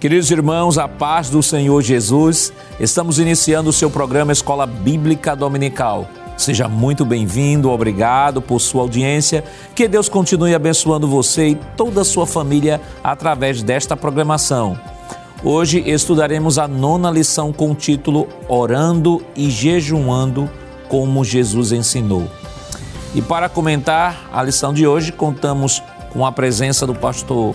Queridos irmãos, a paz do Senhor Jesus, estamos iniciando o seu programa Escola Bíblica Dominical. Seja muito bem-vindo, obrigado por sua audiência. Que Deus continue abençoando você e toda a sua família através desta programação. Hoje estudaremos a nona lição com o título Orando e Jejuando como Jesus ensinou. E para comentar a lição de hoje, contamos com a presença do pastor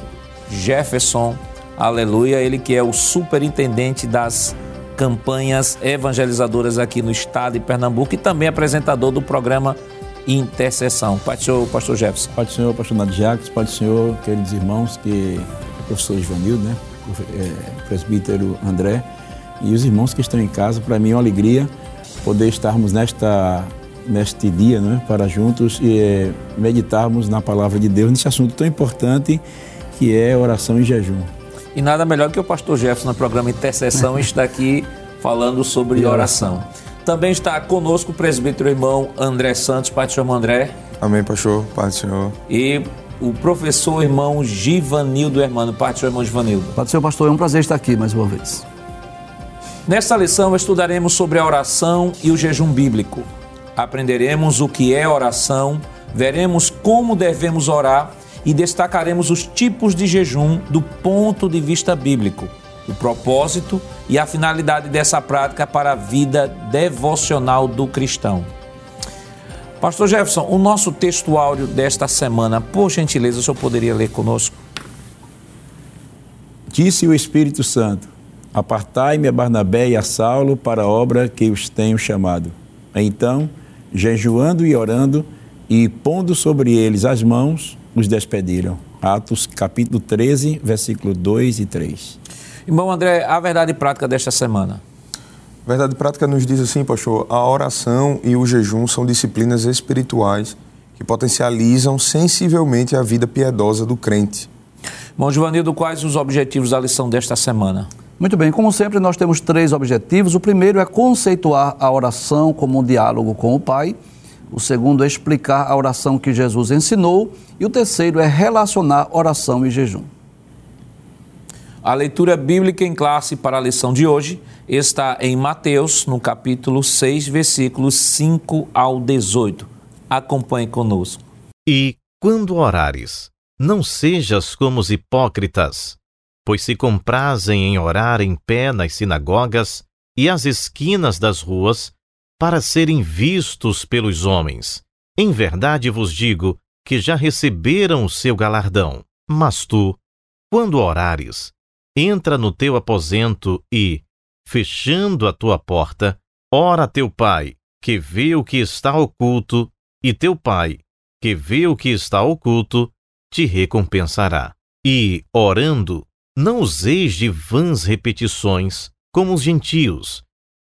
Jefferson Aleluia, ele que é o superintendente das campanhas evangelizadoras aqui no estado de Pernambuco e também apresentador do programa Intercessão. Pai do Senhor, pastor Jefferson. Pai do Senhor, pastor Nadio Jacques, Pai do Senhor, queridos irmãos, que o professor Ivanildo, né? O é, presbítero André e os irmãos que estão em casa, para mim é uma alegria poder estarmos nesta neste dia, né, para juntos e é, meditarmos na palavra de Deus nesse assunto tão importante que é oração e jejum. E nada melhor que o pastor Jefferson no programa Intercessão está aqui falando sobre oração. Também está conosco o presbítero irmão André Santos, Pai do Senhor André. Amém, pastor, Pai do Senhor. E o professor irmão Givanildo Hermano, Pai do Senhor irmão Givanildo. Pai do Senhor, pastor, é um prazer estar aqui mais uma vez. Nesta lição estudaremos sobre a oração e o jejum bíblico. Aprenderemos o que é oração, veremos como devemos orar e destacaremos os tipos de jejum do ponto de vista bíblico, o propósito e a finalidade dessa prática para a vida devocional do cristão. Pastor Jefferson, o nosso texto áudio desta semana, por gentileza, o senhor poderia ler conosco? Disse o Espírito Santo: Apartai-me a Barnabé e a Saulo para a obra que os tenho chamado. Então, jejuando e orando e pondo sobre eles as mãos, os despediram. Atos capítulo 13, versículo 2 e 3. Irmão André, a verdade prática desta semana. A verdade prática nos diz assim, pastor, a oração e o jejum são disciplinas espirituais que potencializam sensivelmente a vida piedosa do crente. Bom, Giovanildo, quais os objetivos da lição desta semana? Muito bem, como sempre, nós temos três objetivos. O primeiro é conceituar a oração como um diálogo com o Pai. O segundo é explicar a oração que Jesus ensinou. E o terceiro é relacionar oração e jejum. A leitura bíblica em classe para a lição de hoje está em Mateus, no capítulo 6, versículos 5 ao 18. Acompanhe conosco. E quando orares, não sejas como os hipócritas, pois se comprazem em orar em pé nas sinagogas e às esquinas das ruas, para serem vistos pelos homens. Em verdade vos digo que já receberam o seu galardão. Mas tu, quando orares, entra no teu aposento e, fechando a tua porta, ora a teu pai, que vê o que está oculto, e teu pai, que vê o que está oculto, te recompensará. E, orando, não useis de vãs repetições, como os gentios,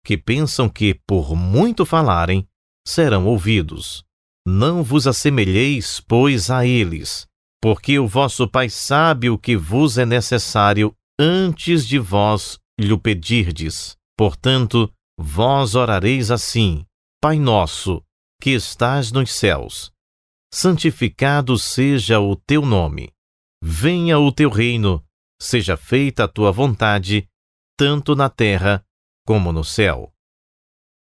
que pensam que, por muito falarem, serão ouvidos. Não vos assemelheis, pois, a eles, porque o vosso Pai sabe o que vos é necessário antes de vós lhe pedirdes. Portanto, vós orareis assim: Pai nosso, que estás nos céus, santificado seja o teu nome. Venha o teu reino, seja feita a tua vontade, tanto na terra como no céu.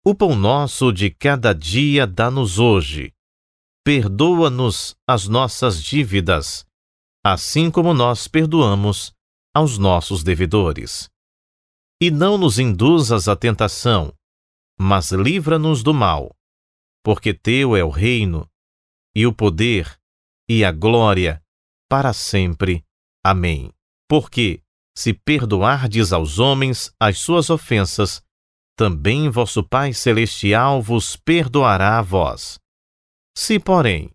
O pão nosso de cada dia dá-nos hoje. Perdoa-nos as nossas dívidas, assim como nós perdoamos aos nossos devedores. E não nos induzas à tentação, mas livra-nos do mal, porque teu é o reino, e o poder, e a glória, para sempre. Amém. Porque, se perdoardes aos homens as suas ofensas, também vosso Pai Celestial vos perdoará a vós. Se, porém,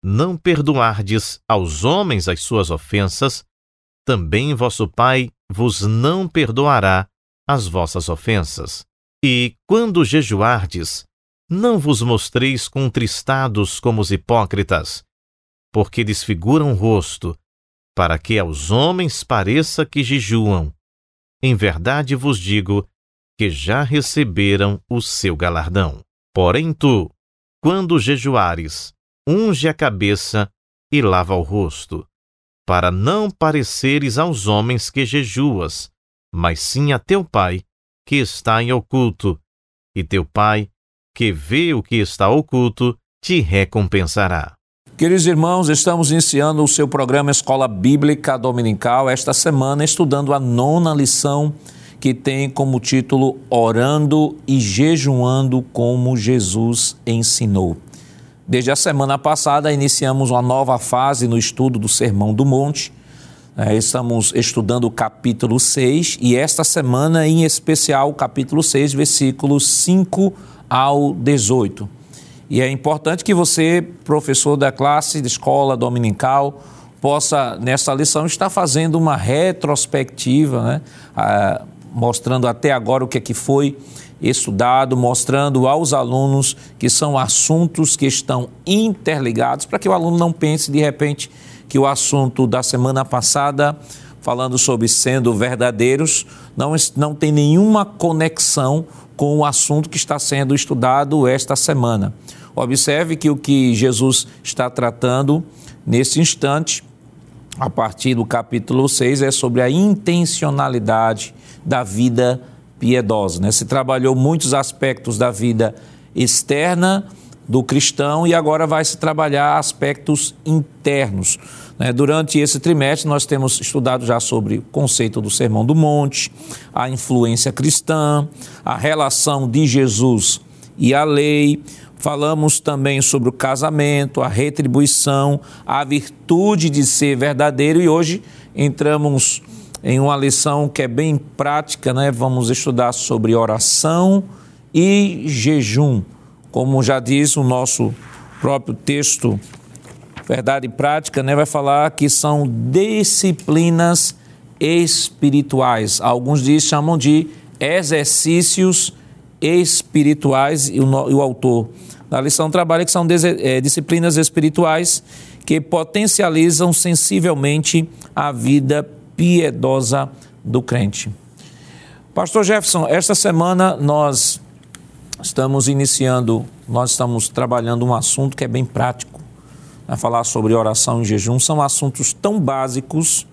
não perdoardes aos homens as suas ofensas, também vosso Pai vos não perdoará as vossas ofensas. E, quando jejuardes, não vos mostreis contristados como os hipócritas, porque desfiguram o rosto, para que aos homens pareça que jejuam. Em verdade vos digo que já receberam o seu galardão. Porém tu, quando jejuares, unge a cabeça e lava o rosto, para não pareceres aos homens que jejuas, mas sim a teu Pai, que está em oculto, e teu Pai, que vê o que está oculto, te recompensará. Queridos irmãos, estamos iniciando o seu programa Escola Bíblica Dominical esta semana, estudando a nona lição que tem como título Orando e Jejuando como Jesus ensinou. Desde a semana passada, iniciamos uma nova fase no estudo do Sermão do Monte. É, estamos estudando o capítulo 6 e esta semana, em especial, o capítulo 6, versículos 5 ao 18. E é importante que você, professor da classe de escola dominical, possa, nessa lição, estar fazendo uma retrospectiva, né? Ah, mostrando até agora o que é que foi estudado, mostrando aos alunos que são assuntos que estão interligados, para que o aluno não pense de repente que o assunto da semana passada, falando sobre sendo verdadeiros, não, não tem nenhuma conexão com o assunto que está sendo estudado esta semana. Observe que o que Jesus está tratando nesse instante, a partir do capítulo 6, é sobre a intencionalidade da vida piedosa. Né? Se trabalhou muitos aspectos da vida externa do cristão e agora vai se trabalhar aspectos internos. Né? Durante esse trimestre, nós temos estudado já sobre o conceito do Sermão do Monte, a influência cristã, a relação de Jesus e a lei. Falamos também sobre o casamento, a retribuição, a virtude de ser verdadeiro e hoje entramos em uma lição que é bem prática, né? Vamos estudar sobre oração e jejum. Como já diz o nosso próprio texto, Verdade Prática, né? Vai falar que são disciplinas espirituais. Alguns diz, chamam de exercícios espirituais e o, e o autor da lição trabalha que são é, disciplinas espirituais que potencializam sensivelmente a vida piedosa do crente. Pastor Jefferson, esta semana nós estamos iniciando, nós estamos trabalhando um assunto que é bem prático. Né? Falar sobre oração e jejum são assuntos tão básicos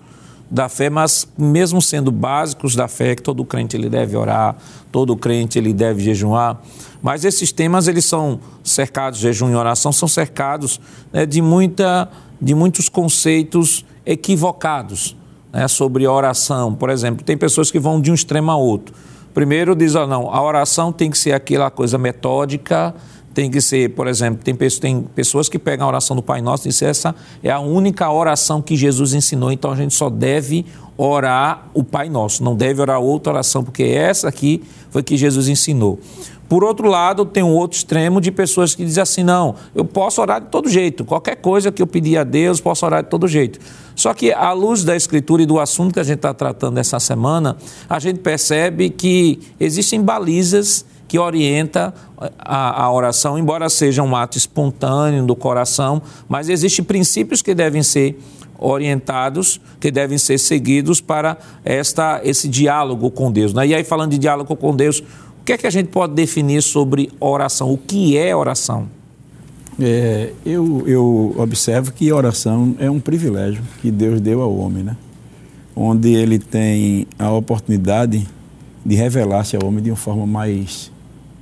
da fé, mas mesmo sendo básicos da fé, que todo crente ele deve orar, todo crente ele deve jejuar, mas esses temas eles são cercados, jejum e oração são cercados né, de, muita, de muitos conceitos equivocados né, sobre a oração. Por exemplo, tem pessoas que vão de um extremo a outro. Primeiro diz, oh, não, a oração tem que ser aquela coisa metódica, tem que ser, por exemplo, tem, tem pessoas que pegam a oração do Pai Nosso e dizem essa é a única oração que Jesus ensinou, então a gente só deve orar o Pai Nosso, não deve orar outra oração, porque essa aqui foi que Jesus ensinou. Por outro lado, tem um outro extremo de pessoas que dizem assim: não, eu posso orar de todo jeito, qualquer coisa que eu pedir a Deus, posso orar de todo jeito. Só que, à luz da Escritura e do assunto que a gente está tratando essa semana, a gente percebe que existem balizas que orientam a, a, oração, embora seja um ato espontâneo do coração, mas existem princípios que devem ser orientados, que devem ser seguidos para esta, esse diálogo com Deus. Né? E aí, falando de diálogo com Deus, que é que a gente pode definir sobre oração? O que é oração? É, eu, eu observo que oração é um privilégio que Deus deu ao homem, né? Onde ele tem a oportunidade de revelar-se ao homem de uma forma mais,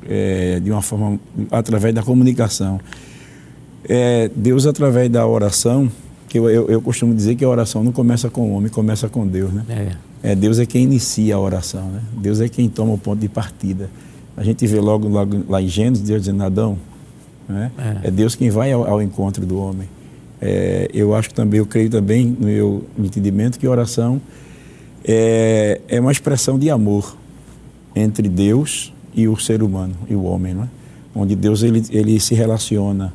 é, de uma forma através da comunicação. É, Deus através da oração, que eu, eu, eu, costumo dizer que a oração não começa com o homem, começa com Deus, né? É. É, Deus é quem inicia a oração, né? Deus é quem toma o ponto de partida. A gente vê logo, logo lá em Gênesis, Deus dizendo Adão, né? é. é Deus quem vai ao, ao encontro do homem. É, eu acho também, eu creio também no meu entendimento que oração é, é uma expressão de amor entre Deus e o ser humano e o homem, né? onde Deus ele, ele se relaciona,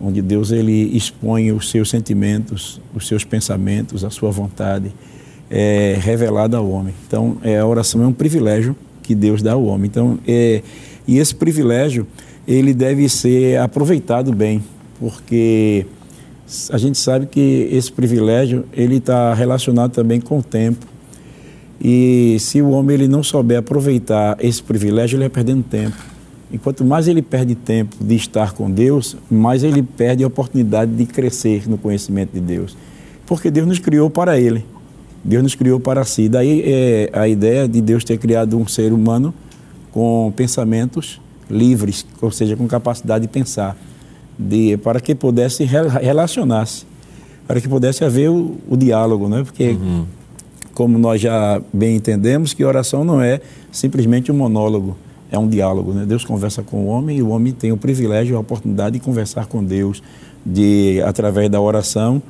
onde Deus ele expõe os seus sentimentos, os seus pensamentos, a sua vontade é, revelada ao homem. Então, é, a oração é um privilégio que Deus dá ao homem. Então, é, e esse privilégio ele deve ser aproveitado bem, porque a gente sabe que esse privilégio ele está relacionado também com o tempo. E se o homem ele não souber aproveitar esse privilégio, ele vai perdendo tempo. E quanto mais ele perde tempo de estar com Deus, mais ele perde a oportunidade de crescer no conhecimento de Deus. porque Deus nos criou para Ele. Deus nos criou para si. Daí é a ideia de Deus ter criado um ser humano com pensamentos livres, ou seja, com capacidade de pensar, de, para que pudesse relacionar-se, para que pudesse haver o, o diálogo, né? Porque, uhum. Como nós já bem entendemos, que oração não é simplesmente um monólogo, é um diálogo, né? Deus conversa com o homem e o homem tem o privilégio, a oportunidade de conversar com Deus, de através da oração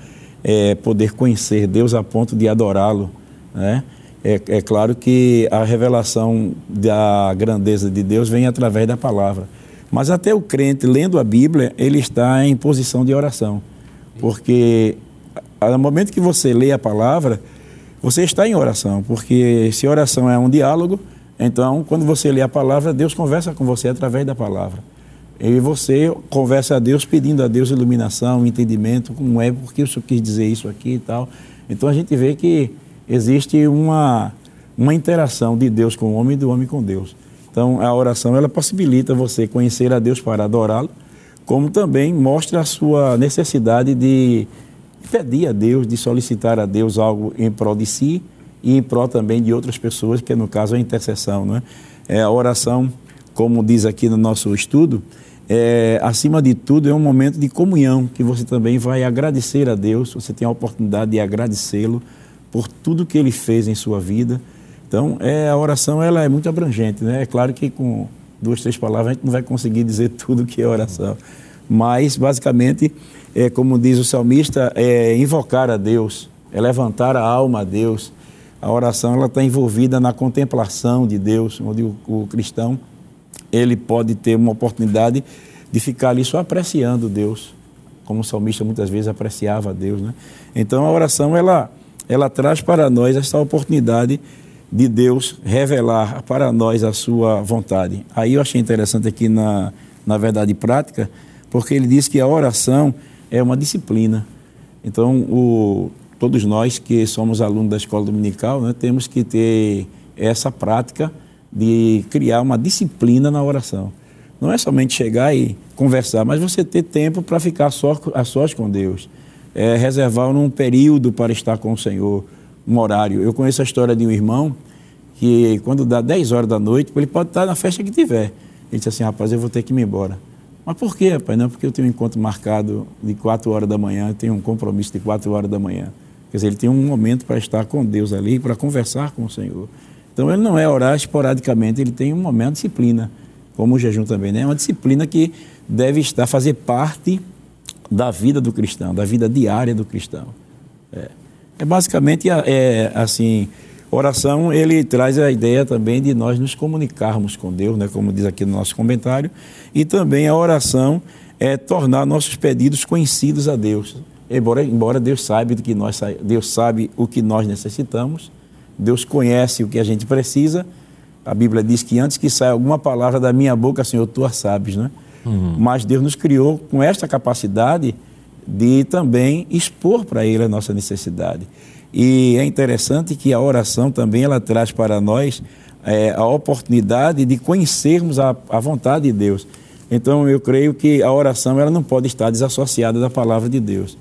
é, poder conhecer Deus a ponto de adorá-lo, né? É, é, claro que a revelação da grandeza de Deus vem através da palavra. Mas até o crente, lendo a Bíblia, ele está em posição de oração. Porque no momento que você lê a palavra, você está em oração. Porque se oração é um diálogo, então quando você lê a palavra, Deus conversa com você através da palavra. E você conversa a Deus pedindo a Deus iluminação, entendimento, como é, porque eu quis dizer isso aqui e tal. Então a gente vê que existe uma, uma interação de Deus com o homem e do homem com Deus. Então a oração ela possibilita você conhecer a Deus para adorá-lo, como também mostra a sua necessidade de pedir a Deus, de solicitar a Deus algo em prol de si e em prol também de outras pessoas, que no caso é a intercessão. Né? É a oração, como diz aqui no nosso estudo, é, acima de tudo, é um momento de comunhão, que você também vai agradecer a Deus, você tem a oportunidade de agradecê-lo por tudo que ele fez em sua vida. Então, é, a oração ela é muito abrangente. Né? É claro que com duas, três palavras a gente não vai conseguir dizer tudo que é oração. Mas, basicamente, é, como diz o salmista, é invocar a Deus, é levantar a alma a Deus. A oração ela está envolvida na contemplação de Deus, onde o, o cristão ele pode ter uma oportunidade de ficar ali só apreciando Deus, como o salmista muitas vezes apreciava Deus, né? Então a oração ela ela traz para nós essa oportunidade de Deus revelar para nós a sua vontade. Aí eu achei interessante aqui na na verdade prática, porque ele diz que a oração é uma disciplina. Então o todos nós que somos alunos da escola dominical, né, temos que ter essa prática de criar uma disciplina na oração. Não é somente chegar e conversar, mas você ter tempo para ficar só, a sós com Deus. É reservar um período para estar com o Senhor, um horário. Eu conheço a história de um irmão que, quando dá 10 horas da noite, ele pode estar na festa que tiver. Ele disse assim: rapaz, eu vou ter que ir embora. Mas por quê, rapaz? Não, porque eu tenho um encontro marcado de 4 horas da manhã, tenho um compromisso de 4 horas da manhã. Quer dizer, ele tem um momento para estar com Deus ali, para conversar com o Senhor. Então ele não é orar esporadicamente, ele tem um momento de disciplina, como o jejum também, né? É uma disciplina que deve estar, fazer parte da vida do cristão, da vida diária do cristão. É, é basicamente, é, assim, oração, ele traz a ideia também de nós nos comunicarmos com Deus, né? Como diz aqui no nosso comentário, e também a oração é tornar nossos pedidos conhecidos a Deus. Embora, embora Deus saiba que nós Deus sabe o que nós necessitamos, Deus conhece o que a gente precisa. A Bíblia diz que antes que saia alguma palavra da minha boca, Senhor, tu a sabes, né? Uhum. Mas Deus nos criou com esta capacidade de também expor para Ele a nossa necessidade. E é interessante que a oração também ela traz para nós é, a oportunidade de conhecermos a, a vontade de Deus. Então eu creio que a oração ela não pode estar desassociada da palavra de Deus.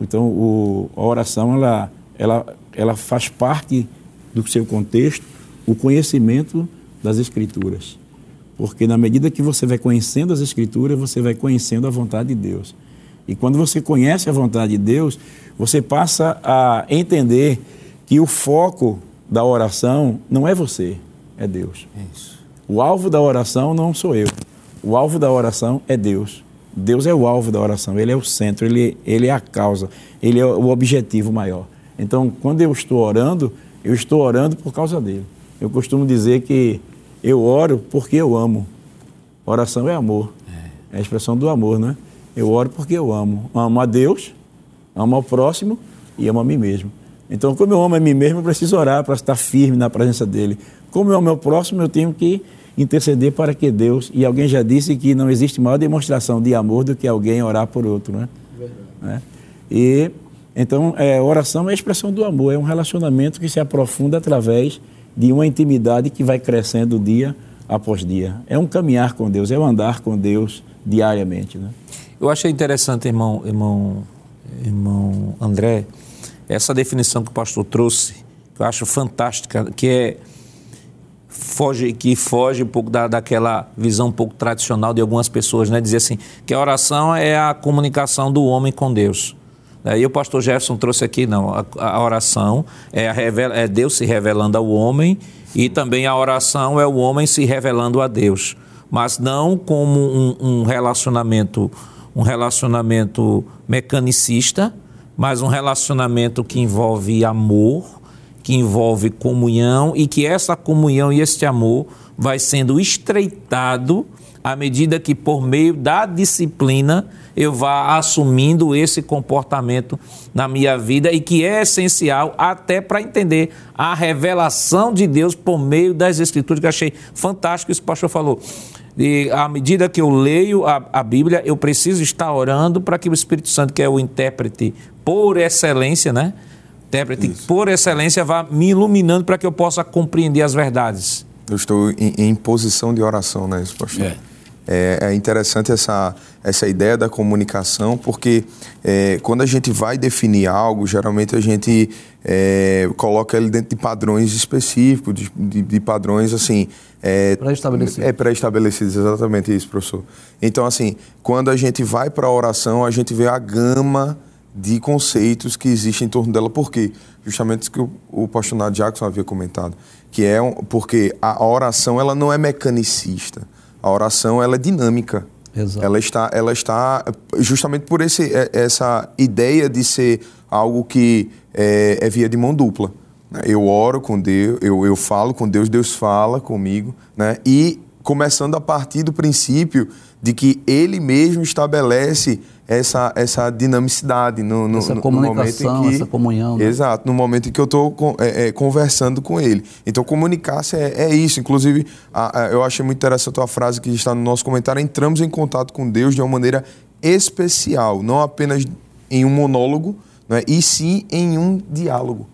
Então o, a oração ela, ela, ela faz parte do seu contexto, o conhecimento das Escrituras. Porque na medida que você vai conhecendo as Escrituras, você vai conhecendo a vontade de Deus. E quando você conhece a vontade de Deus, você passa a entender que o foco da oração não é você, é Deus. Isso. O alvo da oração não sou eu. O alvo da oração é Deus. Deus é o alvo da oração, Ele é o centro, Ele, ele é a causa, Ele é o objetivo maior. Então, quando eu estou orando, eu estou orando por causa dele. Eu costumo dizer que eu oro porque eu amo. Oração é amor. É a expressão do amor, né? Eu oro porque eu amo. Amo a Deus, amo ao próximo e amo a mim mesmo. Então, como eu amo a mim mesmo, eu preciso orar para estar firme na presença dele. Como eu amo ao próximo, eu tenho que interceder para que Deus. E alguém já disse que não existe maior demonstração de amor do que alguém orar por outro, né? Verdade. É. E então, é, oração é a expressão do amor, é um relacionamento que se aprofunda através de uma intimidade que vai crescendo dia após dia. É um caminhar com Deus, é um andar com Deus diariamente. Né? Eu achei interessante, irmão, irmão, irmão André, essa definição que o pastor trouxe, que eu acho fantástica, que é foge, que foge um pouco da, daquela visão um pouco tradicional de algumas pessoas, né? Dizer assim, que a oração é a comunicação do homem com Deus. E o pastor Jefferson trouxe aqui, não, a, a oração é, a revela, é Deus se revelando ao homem e também a oração é o homem se revelando a Deus, mas não como um, um relacionamento, um relacionamento mecanicista, mas um relacionamento que envolve amor, que envolve comunhão e que essa comunhão e este amor vai sendo estreitado à medida que, por meio da disciplina, eu vá assumindo esse comportamento na minha vida e que é essencial até para entender a revelação de Deus por meio das Escrituras, que eu achei fantástico isso que o pastor falou. E à medida que eu leio a, a Bíblia, eu preciso estar orando para que o Espírito Santo, que é o intérprete por excelência, né? intérprete Isso. por excelência vá me iluminando para que eu possa compreender as verdades. Eu estou em, em posição de oração, né, pastor? É. É, é, interessante essa, essa ideia da comunicação, porque é, quando a gente vai definir algo, geralmente a gente é, coloca ele dentro de padrões específicos, de, de, de padrões assim. É, pré-estabelecidos. É pré-estabelecidos, exatamente isso, professor. Então, assim, quando a gente vai para a oração, a gente vê a gama de conceitos que existem em torno dela. Por quê? Justamente isso que o, o pastor Jackson havia comentado, que é um, porque a oração ela não é mecanicista. A oração ela é dinâmica. Exato. Ela está, ela está justamente por esse, é, essa ideia de ser algo que é, é via de mão dupla. Né? Eu oro com Deus, eu, eu falo com Deus, Deus fala comigo, né? E começando a partir do princípio de que Ele mesmo estabelece essa, essa dinamicidade no, no, essa no momento em que, essa comunhão. Né? Exato, no momento em que eu estou é, é, conversando com ele. Então, comunicar-se é, é, isso. Inclusive, a, a, eu achei muito interessante a frase que está no nosso comentário: entramos em contato com Deus de uma maneira especial, não apenas em um monólogo, né, e sim em um diálogo.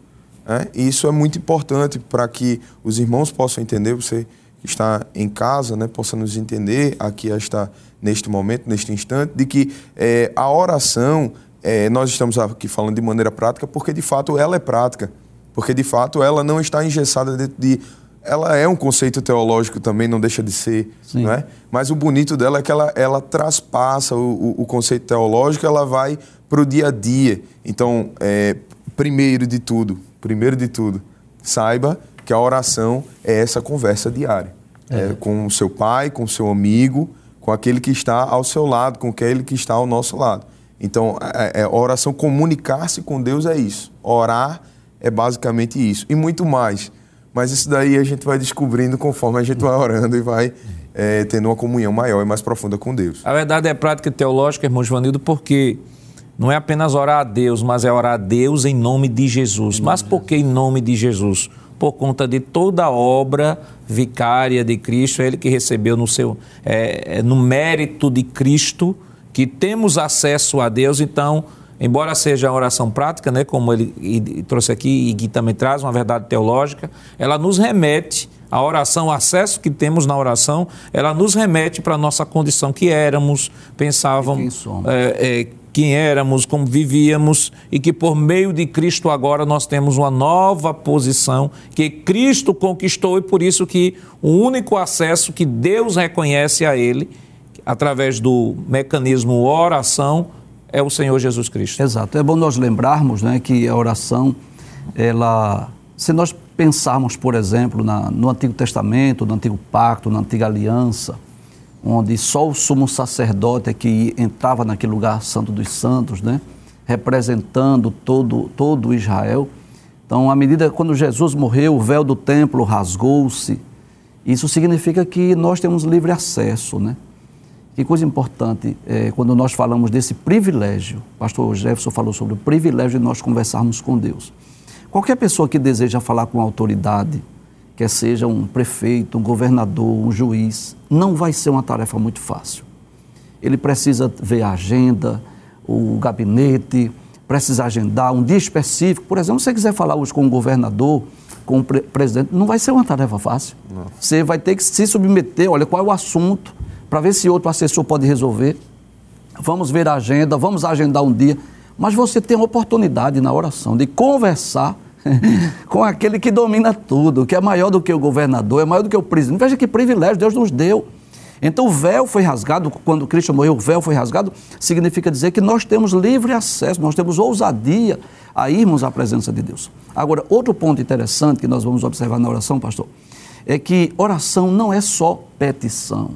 Né? E isso é muito importante para que os irmãos possam entender. Você está em casa, né, possa nos entender aqui esta neste momento, neste instante, de que é, a oração, é, nós estamos aqui falando de maneira prática, porque de fato ela é prática, porque de fato ela não está engessada dentro de. Ela é um conceito teológico também, não deixa de ser, Sim. não é? Mas o bonito dela é que ela, ela traspassa o, o, o conceito teológico, ela vai para o dia a dia. Então, é, primeiro de tudo, primeiro de tudo, saiba que a oração é essa conversa diária. É. É, com o seu pai, com o seu amigo, com aquele que está ao seu lado, com aquele que está ao nosso lado. Então, é, é, a oração, comunicar-se com Deus é isso. Orar é basicamente isso. E muito mais. Mas isso daí a gente vai descobrindo conforme a gente vai orando e vai é, tendo uma comunhão maior e mais profunda com Deus. A verdade é prática teológica, irmão Joanildo, porque não é apenas orar a Deus, mas é orar a Deus em nome de Jesus. Mas por que em nome de Jesus? Por conta de toda a obra vicária de Cristo, é Ele que recebeu no seu é, é, no mérito de Cristo que temos acesso a Deus. Então, embora seja uma oração prática, né, como ele trouxe aqui e que também traz uma verdade teológica, ela nos remete a oração, o acesso que temos na oração, ela nos remete para a nossa condição que éramos, pensávamos, é, é, quem éramos, como vivíamos e que por meio de Cristo agora nós temos uma nova posição que Cristo conquistou e por isso que o único acesso que Deus reconhece a ele através do mecanismo oração é o Senhor Jesus Cristo. Exato. É bom nós lembrarmos, né, que a oração ela se nós pensarmos, por exemplo, na, no Antigo Testamento, no Antigo Pacto, na Antiga Aliança, onde só o sumo sacerdote é que entrava naquele lugar santo dos santos, né? representando todo, todo Israel. Então, à medida quando Jesus morreu, o véu do templo rasgou-se. Isso significa que nós temos livre acesso, né? Que coisa importante é, quando nós falamos desse privilégio. O pastor Jefferson falou sobre o privilégio de nós conversarmos com Deus. Qualquer pessoa que deseja falar com autoridade, quer seja um prefeito, um governador, um juiz, não vai ser uma tarefa muito fácil. Ele precisa ver a agenda, o gabinete, precisa agendar um dia específico. Por exemplo, se você quiser falar hoje com o governador, com o pre presidente, não vai ser uma tarefa fácil. Não. Você vai ter que se submeter, olha, qual é o assunto, para ver se outro assessor pode resolver. Vamos ver a agenda, vamos agendar um dia. Mas você tem a oportunidade na oração de conversar com aquele que domina tudo, que é maior do que o governador, é maior do que o presidente. Veja que privilégio Deus nos deu. Então o véu foi rasgado, quando Cristo morreu, o véu foi rasgado, significa dizer que nós temos livre acesso, nós temos ousadia a irmos à presença de Deus. Agora, outro ponto interessante que nós vamos observar na oração, pastor, é que oração não é só petição.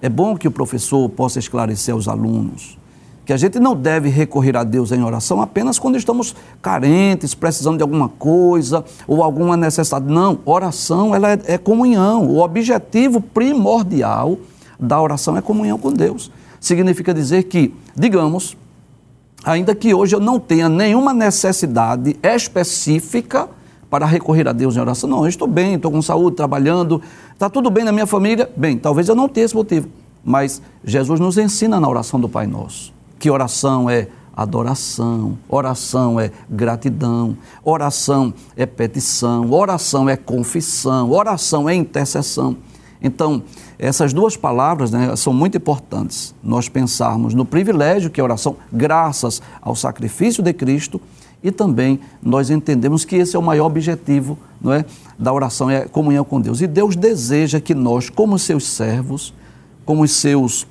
É bom que o professor possa esclarecer aos alunos que a gente não deve recorrer a Deus em oração apenas quando estamos carentes, precisando de alguma coisa ou alguma necessidade. Não, oração ela é, é comunhão. O objetivo primordial da oração é comunhão com Deus. Significa dizer que, digamos, ainda que hoje eu não tenha nenhuma necessidade específica para recorrer a Deus em oração, não, eu estou bem, estou com saúde, trabalhando, está tudo bem na minha família, bem, talvez eu não tenha esse motivo, mas Jesus nos ensina na oração do Pai Nosso que oração é adoração, oração é gratidão, oração é petição, oração é confissão, oração é intercessão. Então, essas duas palavras né, são muito importantes. Nós pensarmos no privilégio que é a oração, graças ao sacrifício de Cristo, e também nós entendemos que esse é o maior objetivo não é, da oração, é a comunhão com Deus. E Deus deseja que nós, como seus servos, como os seus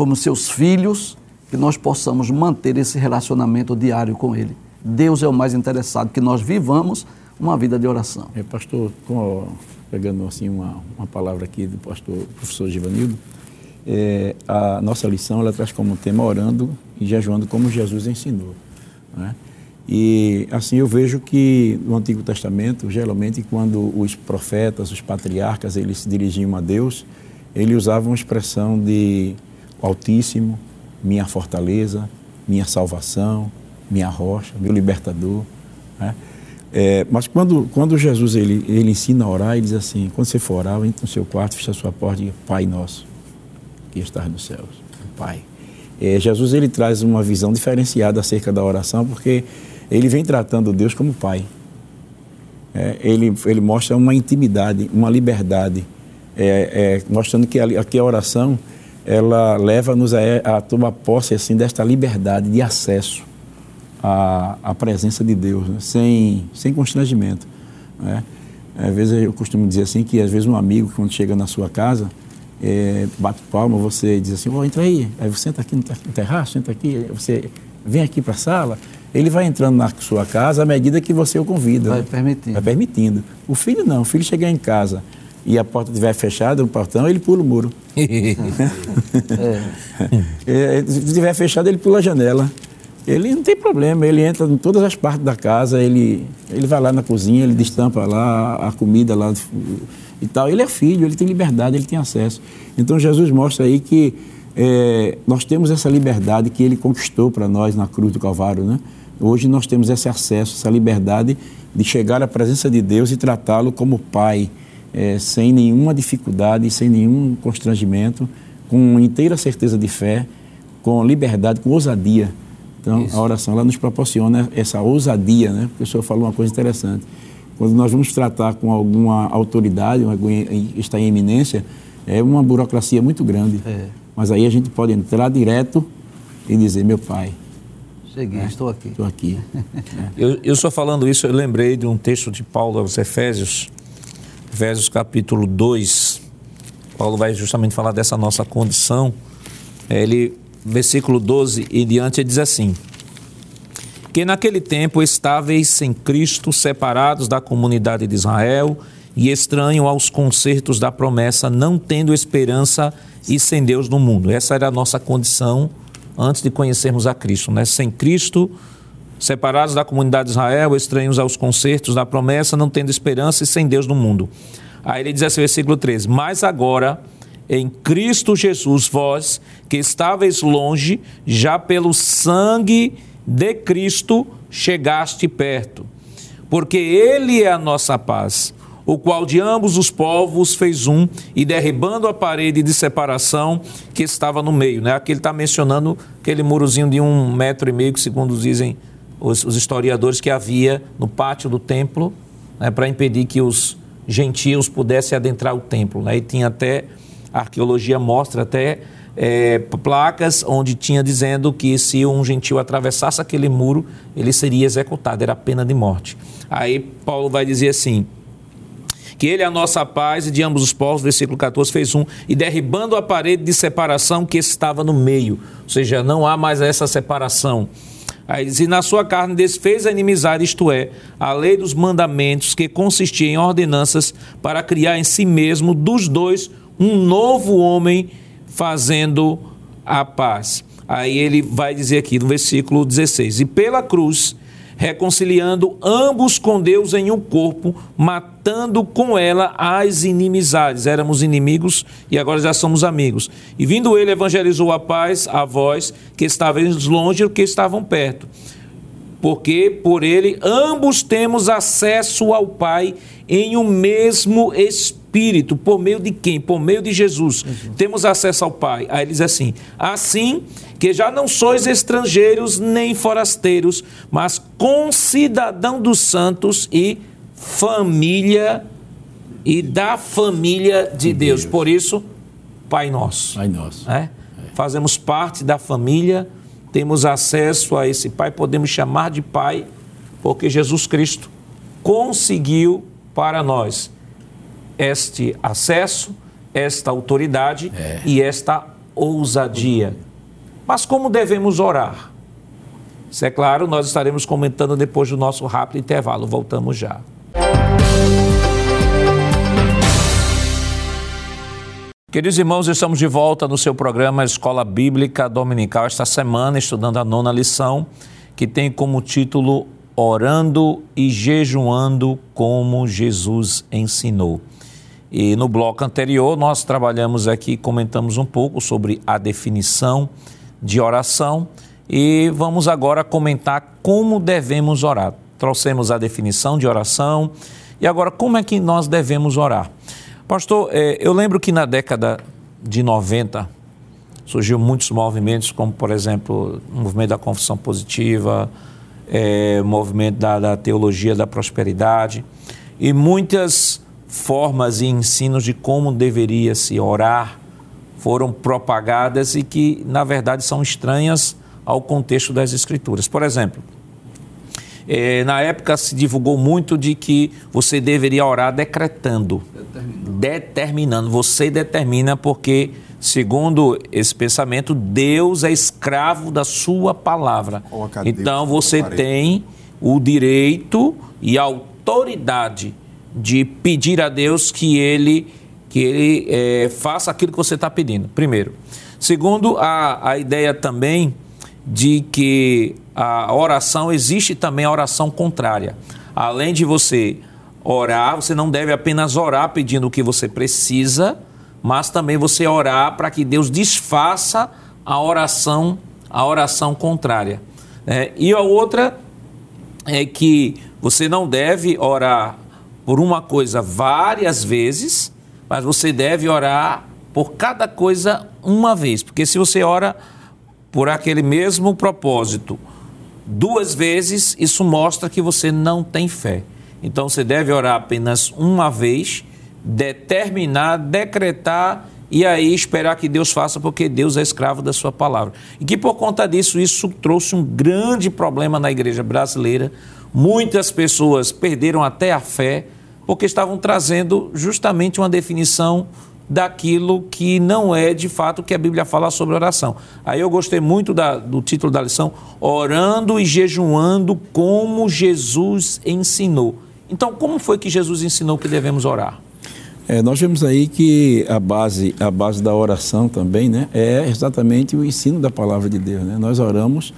como seus filhos, que nós possamos manter esse relacionamento diário com Ele. Deus é o mais interessado, que nós vivamos uma vida de oração. É, pastor, com, pegando assim uma, uma palavra aqui do pastor professor Givanildo, é, a nossa lição ela traz como tema orando e jejuando como Jesus ensinou. Né? E assim eu vejo que no Antigo Testamento, geralmente quando os profetas, os patriarcas, eles se dirigiam a Deus, eles usavam uma expressão de Altíssimo, minha fortaleza, minha salvação, minha rocha, meu libertador. Né? É, mas quando, quando Jesus ele, ele ensina a orar, ele diz assim: quando você for orar, entre no seu quarto, fecha a sua porta e diga, Pai nosso, que estás nos céus. Pai. É, Jesus ele traz uma visão diferenciada acerca da oração, porque ele vem tratando Deus como Pai. É, ele, ele mostra uma intimidade, uma liberdade, é, é, mostrando que a, que a oração ela leva-nos a, a, tomar posse assim desta liberdade de acesso à, à presença de Deus, né? sem, sem constrangimento. Né? Às vezes eu costumo dizer assim que às vezes um amigo quando chega na sua casa é, bate palma, você diz assim, oh, entra aí, aí você senta aqui no terraço, senta aqui, você vem aqui para a sala, ele vai entrando na sua casa à medida que você o convida. Vai permitindo. Vai permitindo. O filho não, o filho chegar em casa e a porta estiver fechada, o portão, ele pula o muro. é. se estiver fechado, ele pula a janela. Ele não tem problema, ele entra em todas as partes da casa, ele, ele vai lá na cozinha, ele destampa lá a comida lá e tal. Ele é filho, ele tem liberdade, ele tem acesso. Então Jesus mostra aí que é, nós temos essa liberdade que ele conquistou para nós na cruz do Calvário, né? Hoje nós temos esse acesso, essa liberdade de chegar à presença de Deus e tratá-lo como Pai, é, sem nenhuma dificuldade, sem nenhum constrangimento, com inteira certeza de fé, com liberdade, com ousadia. Então, Isso. a oração ela nos proporciona essa ousadia, né? Porque o senhor falou uma coisa interessante. Quando nós vamos tratar com alguma autoridade, que está em eminência, é uma burocracia muito grande. É. Mas aí a gente pode entrar direto e dizer, meu pai, Cheguei, é, estou aqui. Estou aqui. eu, eu só falando isso, eu lembrei de um texto de Paulo aos Efésios, Efésios capítulo 2, Paulo vai justamente falar dessa nossa condição. Ele, versículo 12 e diante, ele diz assim: Que naquele tempo estáveis sem Cristo, separados da comunidade de Israel e estranho aos concertos da promessa, não tendo esperança e sem Deus no mundo. Essa era a nossa condição antes de conhecermos a Cristo, né? Sem Cristo, separados da comunidade de Israel, estranhos aos concertos da promessa, não tendo esperança e sem Deus no mundo. Aí ele diz assim, versículo 13: Mas agora, em Cristo Jesus, vós que estáveis longe, já pelo sangue de Cristo chegaste perto, porque Ele é a nossa paz, o qual de ambos os povos fez um, e derribando a parede de separação que estava no meio. Né? Aqui ele está mencionando aquele murozinho de um metro e meio, que segundo dizem os, os historiadores, que havia no pátio do templo, né, para impedir que os gentios pudessem adentrar o templo. Né? E tinha até, a arqueologia mostra até é, placas onde tinha dizendo que se um gentil atravessasse aquele muro, ele seria executado, era pena de morte. Aí Paulo vai dizer assim: que ele é a nossa paz e de ambos os povos, versículo 14, fez um, e derribando a parede de separação que estava no meio, ou seja, não há mais essa separação. Aí diz, e na sua carne desfez a inimizade, isto é, a lei dos mandamentos, que consistia em ordenanças para criar em si mesmo dos dois um novo homem fazendo a paz. Aí ele vai dizer aqui no versículo 16: E pela cruz reconciliando ambos com Deus em um corpo, matando com ela as inimizades. Éramos inimigos e agora já somos amigos. E vindo ele, evangelizou a paz a vós que estavais longe e que estavam perto. Porque por ele ambos temos acesso ao Pai em um mesmo Espírito. Por meio de quem? Por meio de Jesus. Uhum. Temos acesso ao Pai. Aí ele diz assim: assim que já não sois estrangeiros nem forasteiros, mas concidadão dos santos e família e da família de Deus. Por isso, Pai Nosso. Pai Nosso. É? É. Fazemos parte da família, temos acesso a esse Pai, podemos chamar de Pai, porque Jesus Cristo conseguiu para nós este acesso, esta autoridade é. e esta ousadia. Mas como devemos orar? Isso é claro, nós estaremos comentando depois do nosso rápido intervalo. Voltamos já. Queridos irmãos, estamos de volta no seu programa Escola Bíblica Dominical, esta semana estudando a nona lição, que tem como título Orando e Jejuando como Jesus ensinou. E no bloco anterior, nós trabalhamos aqui, comentamos um pouco sobre a definição de oração e vamos agora comentar como devemos orar. Trouxemos a definição de oração e agora como é que nós devemos orar. Pastor, é, eu lembro que na década de 90 surgiu muitos movimentos, como por exemplo o movimento da confissão positiva, é, o movimento da, da teologia da prosperidade e muitas formas e ensinos de como deveria se orar foram propagadas e que, na verdade, são estranhas ao contexto das Escrituras. Por exemplo, eh, na época se divulgou muito de que você deveria orar decretando, determinando. determinando. Você determina porque, segundo esse pensamento, Deus é escravo da sua palavra. Então você tem o direito e a autoridade de pedir a Deus que ele que ele é, faça aquilo que você está pedindo, primeiro. Segundo, a, a ideia também de que a oração, existe também a oração contrária. Além de você orar, você não deve apenas orar pedindo o que você precisa, mas também você orar para que Deus desfaça a oração, a oração contrária. É, e a outra é que você não deve orar por uma coisa várias vezes, mas você deve orar por cada coisa uma vez, porque se você ora por aquele mesmo propósito duas vezes, isso mostra que você não tem fé. Então você deve orar apenas uma vez, determinar, decretar e aí esperar que Deus faça, porque Deus é escravo da sua palavra. E que por conta disso, isso trouxe um grande problema na igreja brasileira. Muitas pessoas perderam até a fé porque estavam trazendo justamente uma definição daquilo que não é de fato que a Bíblia fala sobre oração. Aí eu gostei muito da, do título da lição, Orando e Jejuando como Jesus ensinou. Então, como foi que Jesus ensinou que devemos orar? É, nós vemos aí que a base, a base da oração também né, é exatamente o ensino da palavra de Deus. Né? Nós oramos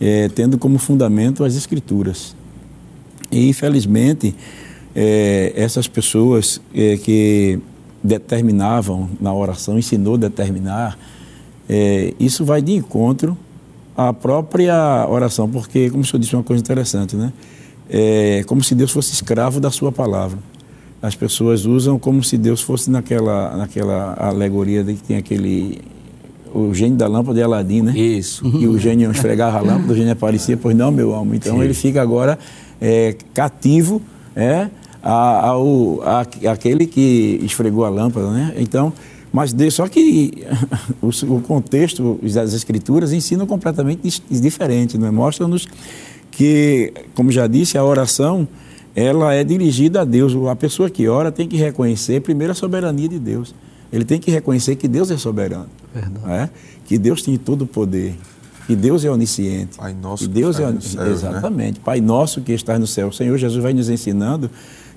é, tendo como fundamento as Escrituras. E, infelizmente, é, essas pessoas é, que determinavam na oração, ensinou a determinar, é, isso vai de encontro à própria oração, porque, como o senhor disse, uma coisa interessante, né? É como se Deus fosse escravo da sua palavra. As pessoas usam como se Deus fosse naquela, naquela alegoria de que tem aquele o gênio da lâmpada de Aladim, né? Isso. E o gênio esfregava a lâmpada, o gênio aparecia, pois não, meu alma. Então Sim. ele fica agora é, cativo, é, a, ao, a, aquele que esfregou a lâmpada, né? Então, Mas de, só que o, o contexto das escrituras ensinam completamente diferente, não é? Mostra-nos que, como já disse, a oração ela é dirigida a Deus. A pessoa que ora tem que reconhecer primeiro a soberania de Deus. Ele tem que reconhecer que Deus é soberano, é? que Deus tem todo o poder, que Deus é onisciente. Pai nosso que Deus que é no céu, exatamente. Né? Pai nosso que está no céu. O Senhor Jesus vai nos ensinando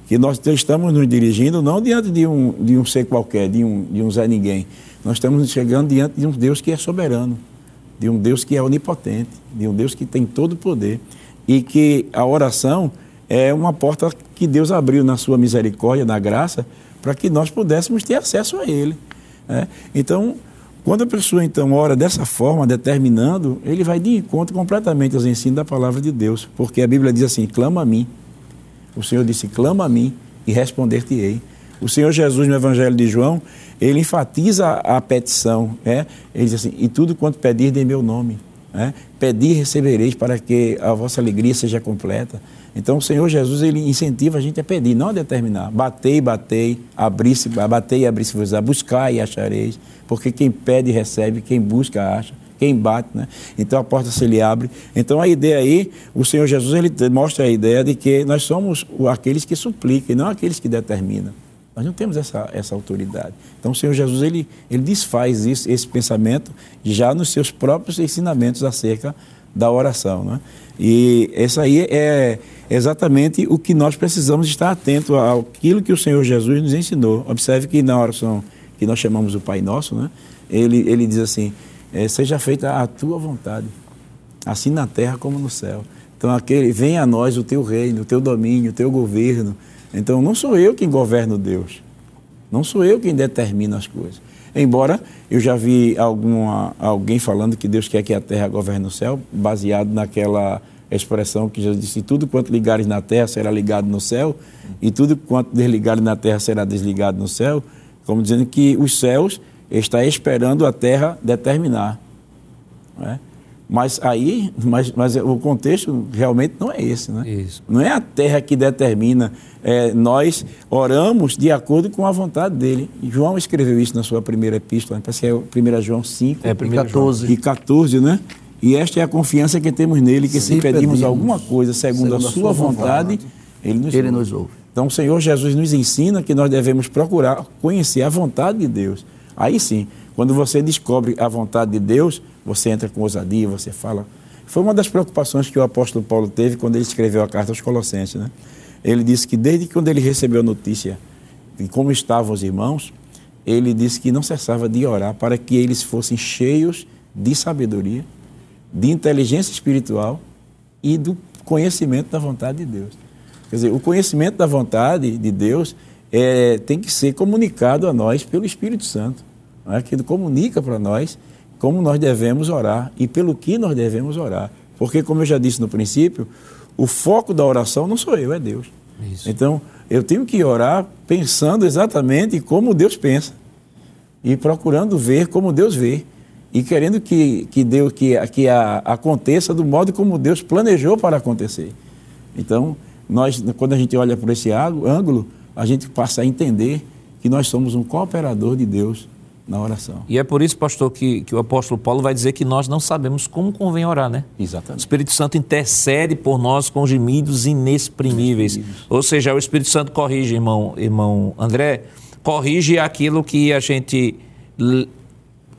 que nós estamos nos dirigindo não diante de um, de um ser qualquer, de um, de um Zé Ninguém. Nós estamos chegando diante de um Deus que é soberano, de um Deus que é onipotente, de um Deus que tem todo o poder. E que a oração é uma porta que Deus abriu na sua misericórdia, na graça, para que nós pudéssemos ter acesso a Ele. Né? Então, quando a pessoa então ora dessa forma, determinando, ele vai de encontro completamente aos ensinos da palavra de Deus, porque a Bíblia diz assim: clama a mim. O Senhor disse: clama a mim e responder-te-ei. O Senhor Jesus, no Evangelho de João, ele enfatiza a petição. É? Ele diz assim: e tudo quanto pedir em meu nome. É? Pedir recebereis para que a vossa alegria seja completa. Então o Senhor Jesus ele incentiva a gente a pedir, não a determinar. Batei, batei, abri-se, batei e abri-se-vos, buscai e achareis, porque quem pede recebe, quem busca acha, quem bate, né? Então a porta se lhe abre. Então a ideia aí, o Senhor Jesus ele mostra a ideia de que nós somos aqueles que suplicam, e não aqueles que determinam. Nós não temos essa, essa autoridade. Então o Senhor Jesus ele, ele desfaz isso, esse pensamento já nos seus próprios ensinamentos acerca da oração. Né? E essa aí é exatamente o que nós precisamos estar atento àquilo que o Senhor Jesus nos ensinou. Observe que na oração que nós chamamos o Pai Nosso, né? ele, ele diz assim, é, seja feita a tua vontade, assim na terra como no céu. Então aquele, venha a nós o teu reino, o teu domínio, o teu governo. Então não sou eu quem governo Deus, não sou eu quem determina as coisas. Embora eu já vi alguma, alguém falando que Deus quer que a terra governe o céu, baseado naquela expressão que Jesus disse: tudo quanto ligares na terra será ligado no céu, e tudo quanto desligares na terra será desligado no céu, como dizendo que os céus está esperando a terra determinar. Não é? Mas aí, mas, mas o contexto realmente não é esse, né? Isso. Não é a terra que determina. É, nós oramos de acordo com a vontade dele. João escreveu isso na sua primeira epístola, parece que é 1 João 5 é, 14. e 14, né? E esta é a confiança que temos nele, que se, se pedimos, pedimos, alguma coisa segundo, segundo a, sua a sua vontade, vontade ele, nos, ele ouve. nos ouve. Então o Senhor Jesus nos ensina que nós devemos procurar conhecer a vontade de Deus. Aí sim, quando você descobre a vontade de Deus, você entra com ousadia, você fala. Foi uma das preocupações que o apóstolo Paulo teve quando ele escreveu a carta aos Colossenses. Né? Ele disse que desde quando ele recebeu a notícia de como estavam os irmãos, ele disse que não cessava de orar para que eles fossem cheios de sabedoria, de inteligência espiritual e do conhecimento da vontade de Deus. Quer dizer, o conhecimento da vontade de Deus é, tem que ser comunicado a nós pelo Espírito Santo, é? que ele comunica para nós como nós devemos orar e pelo que nós devemos orar. Porque, como eu já disse no princípio, o foco da oração não sou eu, é Deus. Isso. Então, eu tenho que orar pensando exatamente como Deus pensa e procurando ver como Deus vê e querendo que, que, Deus, que, que a, aconteça do modo como Deus planejou para acontecer. Então, nós, quando a gente olha por esse ângulo, a gente passa a entender que nós somos um cooperador de Deus na oração. E é por isso, pastor, que, que o apóstolo Paulo vai dizer que nós não sabemos como convém orar, né? Exatamente. O Espírito Santo intercede por nós com gemidos inexprimíveis. inexprimíveis. Ou seja, o Espírito Santo corrige, irmão, irmão André, corrige aquilo que a gente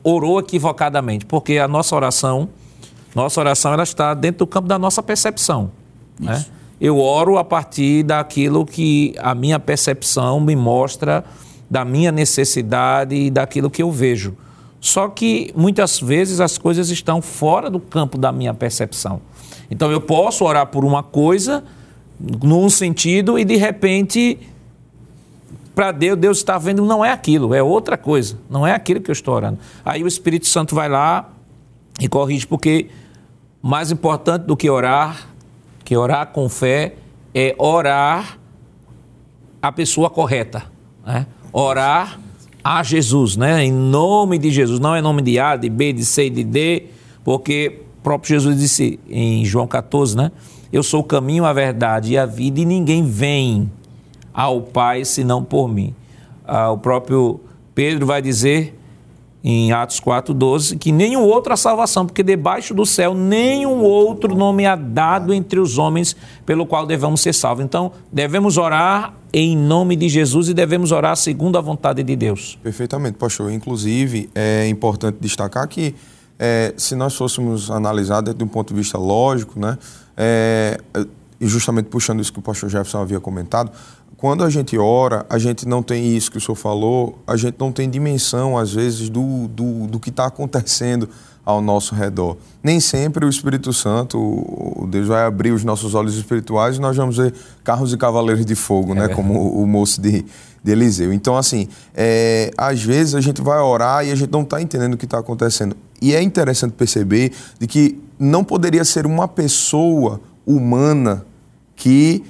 orou equivocadamente, porque a nossa oração, nossa oração ela está dentro do campo da nossa percepção, né? Eu oro a partir daquilo que a minha percepção me mostra da minha necessidade e daquilo que eu vejo. Só que muitas vezes as coisas estão fora do campo da minha percepção. Então eu posso orar por uma coisa num sentido e de repente para Deus Deus está vendo não é aquilo, é outra coisa, não é aquilo que eu estou orando. Aí o Espírito Santo vai lá e corrige porque mais importante do que orar, que orar com fé é orar a pessoa correta, né? orar a Jesus, né? Em nome de Jesus. Não é nome de A, de B, de C, de D, porque próprio Jesus disse em João 14, né? Eu sou o caminho, a verdade e a vida, e ninguém vem ao Pai senão por mim. Ah, o próprio Pedro vai dizer em Atos 4,12 que nenhum outro a salvação, porque debaixo do céu nenhum outro nome é dado entre os homens pelo qual devemos ser salvos. Então, devemos orar em nome de Jesus e devemos orar segundo a vontade de Deus. Perfeitamente, pastor. Inclusive, é importante destacar que é, se nós fôssemos analisar de um ponto de vista lógico, né, é, e justamente puxando isso que o pastor Jefferson havia comentado, quando a gente ora, a gente não tem isso que o senhor falou, a gente não tem dimensão, às vezes, do, do, do que está acontecendo ao nosso redor. Nem sempre o Espírito Santo, o Deus vai abrir os nossos olhos espirituais e nós vamos ver carros e cavaleiros de fogo, é né? Verdade. Como o, o moço de, de Eliseu. Então, assim, é, às vezes a gente vai orar e a gente não está entendendo o que está acontecendo. E é interessante perceber de que não poderia ser uma pessoa humana que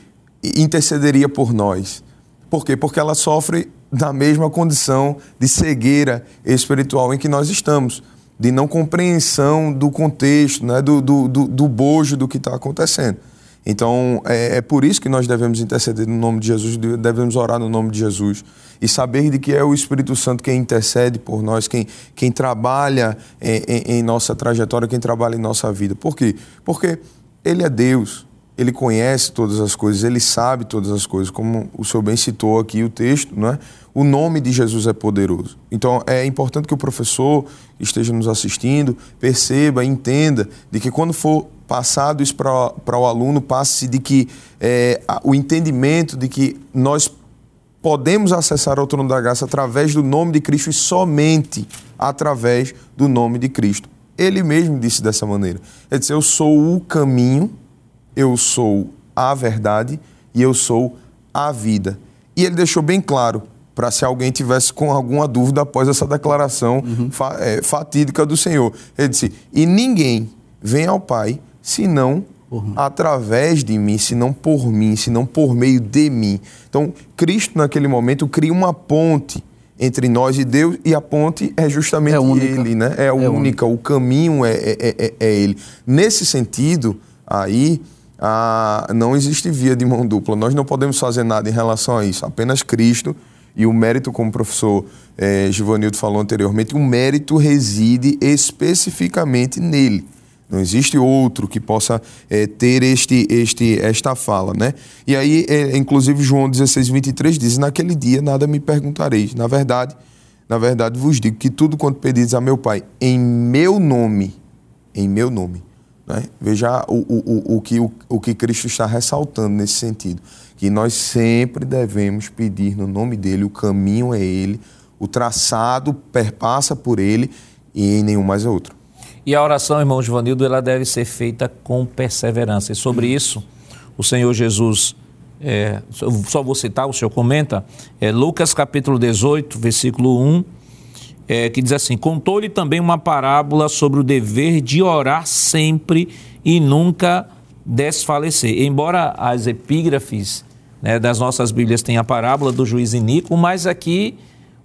intercederia por nós. Por quê? Porque ela sofre da mesma condição de cegueira espiritual em que nós estamos, de não compreensão do contexto, né? do, do, do, do bojo do que está acontecendo. Então, é, é, por isso que nós devemos interceder no nome de Jesus, devemos orar no nome de Jesus e saber de que é o Espírito Santo quem intercede por nós, quem, quem trabalha em, em, em nossa trajetória, quem trabalha em nossa vida. Por quê? Porque Ele é Deus, ele conhece todas as coisas, ele sabe todas as coisas, como o senhor bem citou aqui o texto, não é? O nome de Jesus é poderoso. Então é importante que o professor esteja nos assistindo perceba, entenda de que quando for passado isso para o aluno, passe de que é, o entendimento de que nós podemos acessar o trono da graça através do nome de Cristo e somente através do nome de Cristo. Ele mesmo disse dessa maneira. Ele disse: Eu sou o caminho eu sou a verdade e eu sou a vida. E ele deixou bem claro para se alguém tivesse com alguma dúvida após essa declaração uhum. fa é, fatídica do Senhor. Ele disse: E ninguém vem ao Pai senão através de mim, senão por mim, senão por meio de mim. Então, Cristo, naquele momento, cria uma ponte entre nós e Deus, e a ponte é justamente é Ele, né? É, é única, única, o caminho é, é, é, é Ele. Nesse sentido, aí ah, não existe via de mão dupla. Nós não podemos fazer nada em relação a isso. Apenas Cristo e o mérito, como o professor eh, Givanildo falou anteriormente, o mérito reside especificamente nele. Não existe outro que possa eh, ter este, este, esta fala, né? E aí, eh, inclusive, João 16, 23 diz: Naquele dia nada me perguntareis. Na verdade, na verdade vos digo que tudo quanto pedis a meu Pai, em meu nome, em meu nome, né? Veja o, o, o, que, o, o que Cristo está ressaltando nesse sentido. Que nós sempre devemos pedir no nome dele, o caminho é ele, o traçado perpassa por ele e em nenhum mais é outro. E a oração, irmão Givanildo, ela deve ser feita com perseverança. E sobre isso, o Senhor Jesus, é, só vou citar, o senhor comenta, é Lucas capítulo 18, versículo 1 é, que diz assim: Contou-lhe também uma parábola sobre o dever de orar sempre e nunca desfalecer. Embora as epígrafes né, das nossas Bíblias tenham a parábola do juiz Inico, mas aqui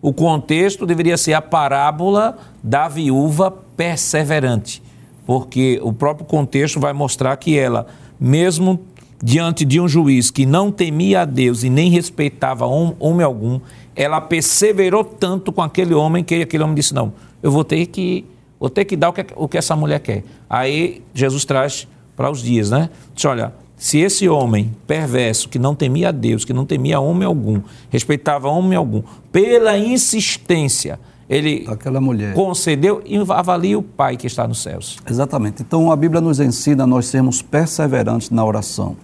o contexto deveria ser a parábola da viúva perseverante, porque o próprio contexto vai mostrar que ela, mesmo diante de um juiz que não temia a Deus e nem respeitava homem algum, ela perseverou tanto com aquele homem que aquele homem disse: Não, eu vou ter que, vou ter que dar o que, o que essa mulher quer. Aí Jesus traz para os dias, né? Diz: Olha, se esse homem perverso, que não temia a Deus, que não temia homem algum, respeitava homem algum, pela insistência, ele Aquela mulher. concedeu e avalia o Pai que está nos céus. Exatamente. Então a Bíblia nos ensina a nós sermos perseverantes na oração.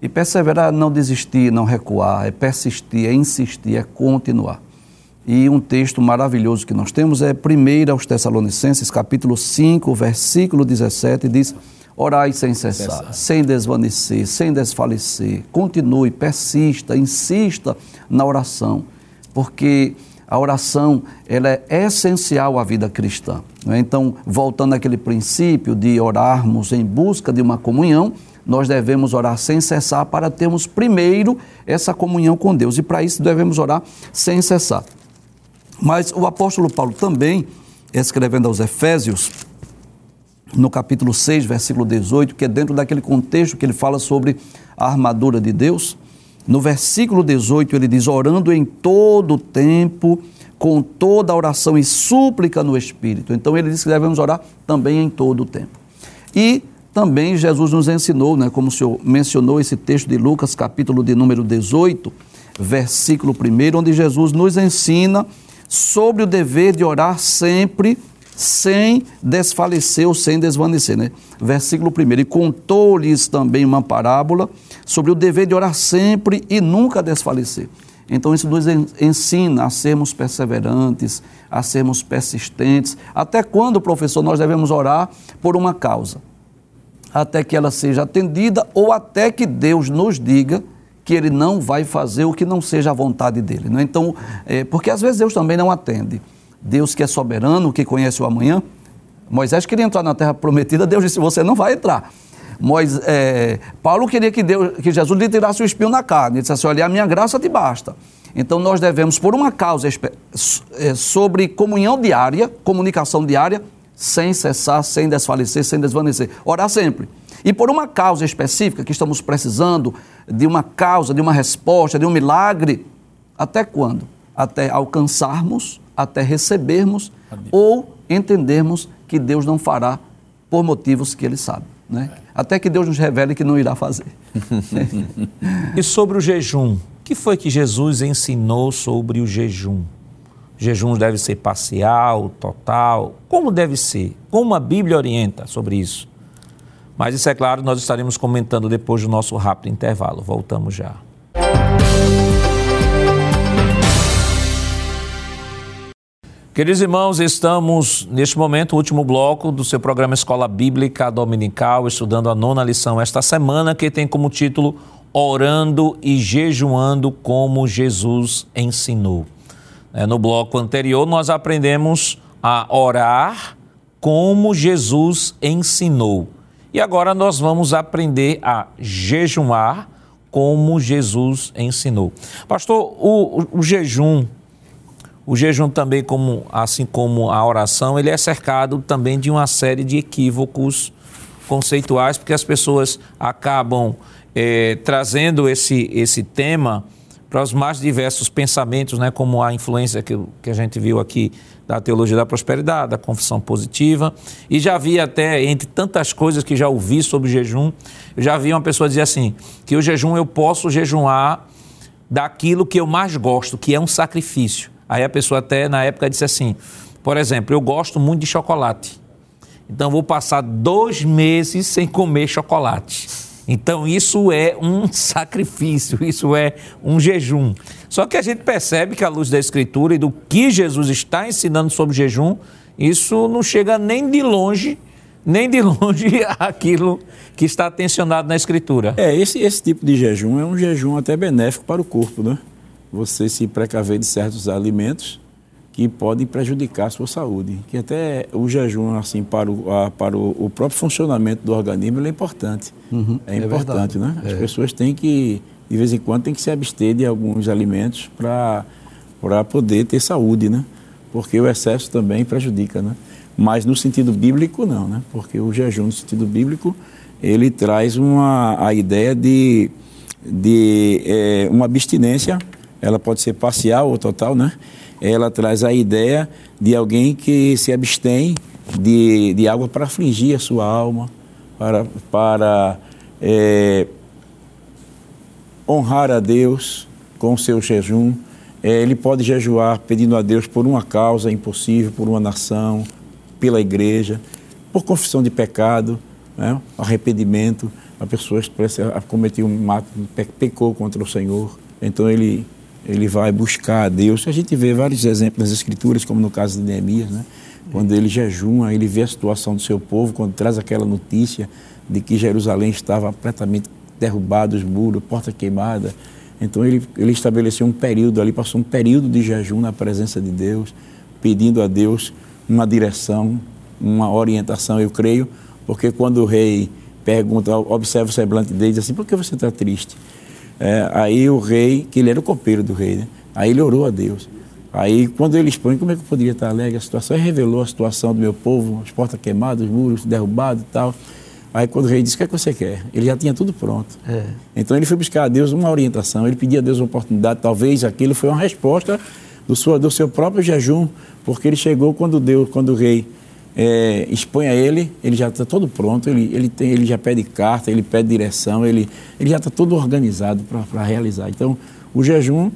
E perseverar, não desistir, não recuar, é persistir, é insistir, é continuar. E um texto maravilhoso que nós temos é 1 aos Tessalonicenses, capítulo 5, versículo 17, diz: Orai sem cessar, sem desvanecer, sem desfalecer, continue, persista, insista na oração, porque a oração ela é essencial à vida cristã. É? Então, voltando àquele princípio de orarmos em busca de uma comunhão, nós devemos orar sem cessar para termos primeiro essa comunhão com Deus. E para isso devemos orar sem cessar. Mas o apóstolo Paulo também, escrevendo aos Efésios, no capítulo 6, versículo 18, que é dentro daquele contexto que ele fala sobre a armadura de Deus, no versículo 18 ele diz: orando em todo tempo com toda oração e súplica no Espírito. Então ele disse que devemos orar também em todo o tempo. E também Jesus nos ensinou, né, como o senhor mencionou esse texto de Lucas, capítulo de número 18, versículo 1, onde Jesus nos ensina sobre o dever de orar sempre sem desfalecer ou sem desvanecer. Né? Versículo 1. E contou-lhes também uma parábola sobre o dever de orar sempre e nunca desfalecer. Então, isso nos ensina a sermos perseverantes, a sermos persistentes. Até quando, professor, nós devemos orar por uma causa? Até que ela seja atendida ou até que Deus nos diga que Ele não vai fazer o que não seja a vontade dele. Né? Então, é, porque às vezes Deus também não atende. Deus que é soberano, que conhece o amanhã. Moisés queria entrar na terra prometida, Deus disse: Você não vai entrar. Moisés, é, Paulo queria que, Deus, que Jesus lhe tirasse o espinho na carne. Ele disse assim: Olha, a minha graça te basta. Então nós devemos, por uma causa é, sobre comunhão diária, comunicação diária, sem cessar, sem desfalecer, sem desvanecer. Orar sempre. E por uma causa específica que estamos precisando de uma causa, de uma resposta, de um milagre, até quando? Até alcançarmos até recebermos Amém. ou entendermos que Deus não fará por motivos que Ele sabe. Né? É. Até que Deus nos revele que não irá fazer. e sobre o jejum, o que foi que Jesus ensinou sobre o jejum? O jejum deve ser parcial, total? Como deve ser? Como a Bíblia orienta sobre isso? Mas isso é claro, nós estaremos comentando depois do nosso rápido intervalo. Voltamos já. Queridos irmãos, estamos neste momento, o último bloco do seu programa Escola Bíblica Dominical, estudando a nona lição esta semana, que tem como título Orando e Jejuando como Jesus ensinou. É, no bloco anterior, nós aprendemos a orar como Jesus ensinou. E agora nós vamos aprender a jejuar como Jesus ensinou. Pastor, o, o, o jejum o jejum também, como, assim como a oração, ele é cercado também de uma série de equívocos conceituais, porque as pessoas acabam é, trazendo esse, esse tema para os mais diversos pensamentos, né, como a influência que, que a gente viu aqui da teologia da prosperidade, da confissão positiva, e já vi até, entre tantas coisas que já ouvi sobre jejum, eu já vi uma pessoa dizer assim, que o jejum eu posso jejuar daquilo que eu mais gosto, que é um sacrifício. Aí a pessoa até na época disse assim, por exemplo, eu gosto muito de chocolate. Então vou passar dois meses sem comer chocolate. Então isso é um sacrifício, isso é um jejum. Só que a gente percebe que à luz da Escritura e do que Jesus está ensinando sobre jejum, isso não chega nem de longe, nem de longe aquilo que está tensionado na Escritura. É, esse, esse tipo de jejum é um jejum até benéfico para o corpo, né? você se precaver de certos alimentos que podem prejudicar a sua saúde. Que até o jejum, assim, para o, a, para o, o, próprio funcionamento do organismo, é importante. Uhum, é, é importante, né? As é. pessoas têm que, de vez em quando, têm que se abster de alguns alimentos para poder ter saúde, né? Porque o excesso também prejudica, né? Mas no sentido bíblico, não, né? Porque o jejum, no sentido bíblico, ele traz uma, a ideia de, de é, uma abstinência ela pode ser parcial ou total, né? Ela traz a ideia de alguém que se abstém de, de algo para afligir a sua alma, para, para é, honrar a Deus com o seu jejum. É, ele pode jejuar pedindo a Deus por uma causa impossível, por uma nação, pela igreja, por confissão de pecado, né? arrependimento. A pessoa cometeu um ato, pecou contra o Senhor. Então ele ele vai buscar a Deus. A gente vê vários exemplos nas Escrituras, como no caso de Neemias, né? quando ele jejuma, ele vê a situação do seu povo, quando traz aquela notícia de que Jerusalém estava completamente derrubado, os muros, porta queimada. Então ele, ele estabeleceu um período ali, passou um período de jejum na presença de Deus, pedindo a Deus uma direção, uma orientação, eu creio, porque quando o rei pergunta, observa o semblante dele, diz assim, por que você está triste? É, aí o rei, que ele era o copeiro do rei, né? aí ele orou a Deus. Aí quando ele expõe, como é que eu poderia estar alegre a situação? Ele revelou a situação do meu povo, as portas queimadas, os muros derrubados e tal. Aí quando o rei disse, o que é que você quer? Ele já tinha tudo pronto. É. Então ele foi buscar a Deus uma orientação, ele pedia a Deus uma oportunidade, talvez aquilo foi uma resposta do, sua, do seu próprio jejum, porque ele chegou quando Deus, quando o rei é, expõe a ele, ele já está todo pronto, ele, ele, tem, ele já pede carta, ele pede direção, ele, ele já está todo organizado para realizar. Então, o jejum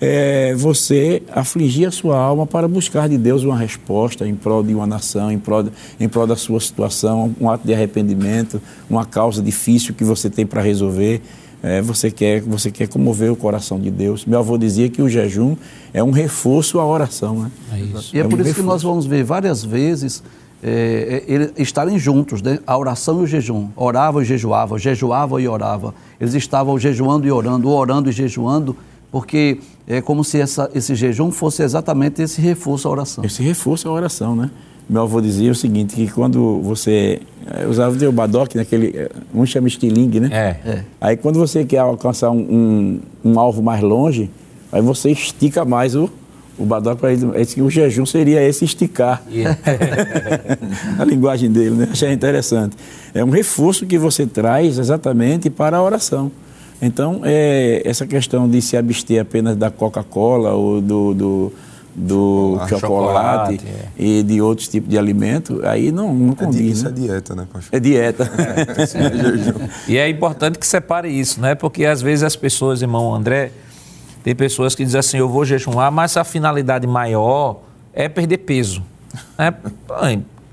é você afligir a sua alma para buscar de Deus uma resposta em prol de uma nação, em prol, em prol da sua situação, um ato de arrependimento, uma causa difícil que você tem para resolver. É, você, quer, você quer comover o coração de Deus. Meu avô dizia que o jejum é um reforço à oração. Né? É isso. E é, é por um isso reforço. que nós vamos ver várias vezes é, é estarem juntos, né? a oração e o jejum. Orava e jejuava, jejuava e orava. Eles estavam jejuando e orando, orando e jejuando, porque é como se essa, esse jejum fosse exatamente esse reforço à oração. Esse reforço à oração, né? Meu avô dizia o seguinte, que quando você é, usava o badoque, naquele, é, um chama estilingue, né? É. é. Aí quando você quer alcançar um, um, um alvo mais longe, aí você estica mais o, o Badoc para ele, que o jejum seria esse esticar. Yeah. a linguagem dele, né? Achei interessante. É um reforço que você traz exatamente para a oração. Então, é, essa questão de se abster apenas da Coca-Cola ou do, do, do chocolate, chocolate é. e de outros tipos de alimento, aí não, não é condiz. Isso né? é dieta, né, pastor? É dieta. É, e é importante que separe isso, né? Porque às vezes as pessoas, irmão André, tem pessoas que dizem assim, eu vou jejuar, mas a finalidade maior é perder peso. É,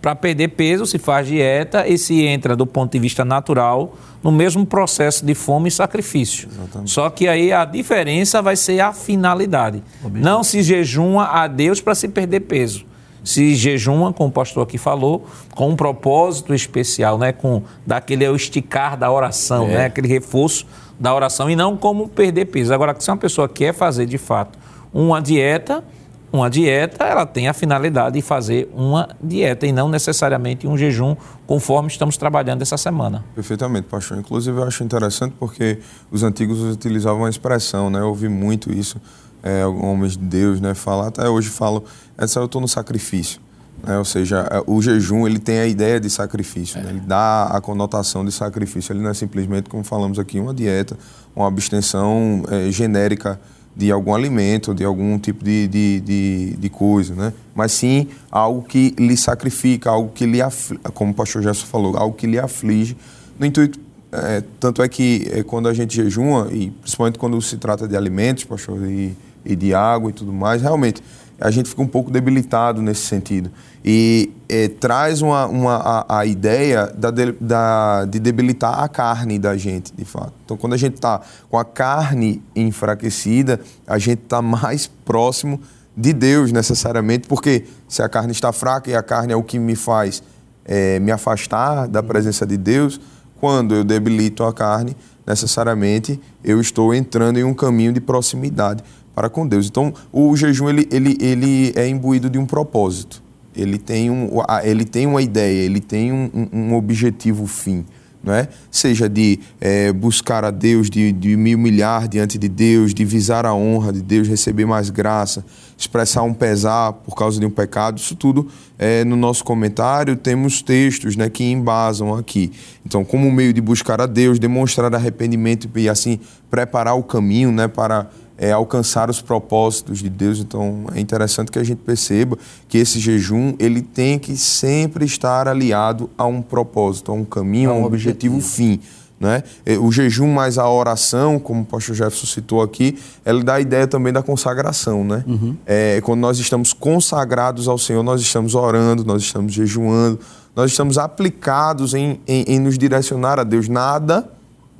Para perder peso se faz dieta e se entra do ponto de vista natural no mesmo processo de fome e sacrifício. Exatamente. Só que aí a diferença vai ser a finalidade. Não se jejuma a Deus para se perder peso. Se jejuma, como o pastor aqui falou, com um propósito especial, né? com daquele é esticar da oração, é. né? aquele reforço da oração e não como perder peso. Agora, se uma pessoa quer fazer de fato uma dieta, uma dieta, ela tem a finalidade de fazer uma dieta e não necessariamente um jejum, conforme estamos trabalhando essa semana. Perfeitamente, pastor. Inclusive, eu acho interessante porque os antigos utilizavam uma expressão, né? Eu ouvi muito isso, é, homens de Deus, né? Falar, até hoje falo, essa eu estou no sacrifício. É, ou seja, é, o jejum ele tem a ideia de sacrifício, é. né? ele dá a conotação de sacrifício. Ele não é simplesmente, como falamos aqui, uma dieta, uma abstenção é, genérica de algum alimento, de algum tipo de, de, de, de, coisa, né? mas sim algo que lhe sacrifica, algo que lhe aflige, como o pastor Gerson falou, algo que lhe aflige. No intuito, é, tanto é que é, quando a gente jejuma, e principalmente quando se trata de alimentos, pastor, e, e de água e tudo mais, realmente a gente fica um pouco debilitado nesse sentido. E é, traz uma, uma, a, a ideia da, de, da, de debilitar a carne da gente, de fato. Então, quando a gente está com a carne enfraquecida, a gente está mais próximo de Deus, necessariamente, porque se a carne está fraca e a carne é o que me faz é, me afastar da presença de Deus, quando eu debilito a carne, necessariamente eu estou entrando em um caminho de proximidade para com Deus. Então, o jejum ele, ele, ele é imbuído de um propósito. Ele tem, um, ele tem uma ideia, ele tem um, um objetivo fim. É? Seja de é, buscar a Deus, de, de me humilhar diante de Deus, de visar a honra de Deus, receber mais graça, expressar um pesar por causa de um pecado, isso tudo é, no nosso comentário temos textos né, que embasam aqui. Então, como meio de buscar a Deus, demonstrar arrependimento e assim preparar o caminho né, para é, alcançar os propósitos de Deus. Então é interessante que a gente perceba que esse jejum ele tem que sempre estar aliado a um propósito, a um caminho, a um, objetivo, objetivo fim. Né? O jejum mais a oração, como o pastor Jefferson citou aqui, ela dá a ideia também da consagração. Né? Uhum. É, quando nós estamos consagrados ao Senhor, nós estamos orando, nós estamos jejuando, nós estamos aplicados em, em, em nos direcionar a Deus. Nada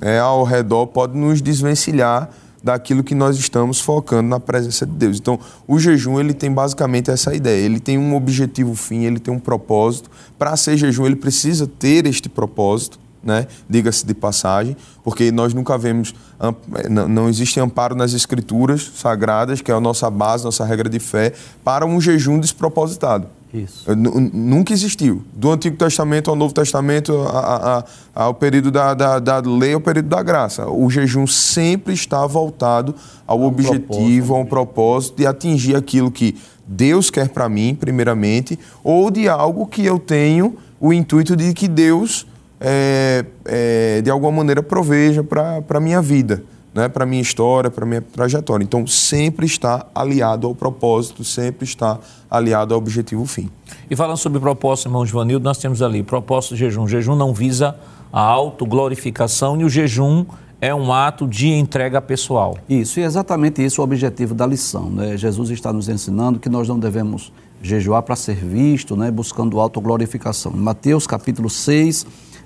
é, ao redor pode nos desvencilhar daquilo que nós estamos focando na presença de Deus. Então, o jejum ele tem basicamente essa ideia. Ele tem um objetivo fim, ele tem um propósito. Para ser jejum, ele precisa ter este propósito, né? Diga-se de passagem, porque nós nunca vemos, não existe amparo nas escrituras sagradas, que é a nossa base, nossa regra de fé, para um jejum despropositado. Isso. Nunca existiu. Do Antigo Testamento ao Novo Testamento, a, a, ao período da, da, da, lei ao período da graça. O jejum sempre está voltado ao objetivo, ao propósito de atingir aquilo que Deus quer para mim, primeiramente, ou de algo que eu tenho o intuito de que Deus, é, é, de alguma maneira, proveja para a minha vida. Né, para minha história, para minha trajetória. Então, sempre está aliado ao propósito, sempre está aliado ao objetivo fim. E falando sobre propósito, irmão Givanildo, nós temos ali propósito de jejum. O jejum não visa a autoglorificação e o jejum é um ato de entrega pessoal. Isso, e é exatamente isso o objetivo da lição. Né? Jesus está nos ensinando que nós não devemos jejuar para ser visto, né? buscando autoglorificação. Em Mateus capítulo 6,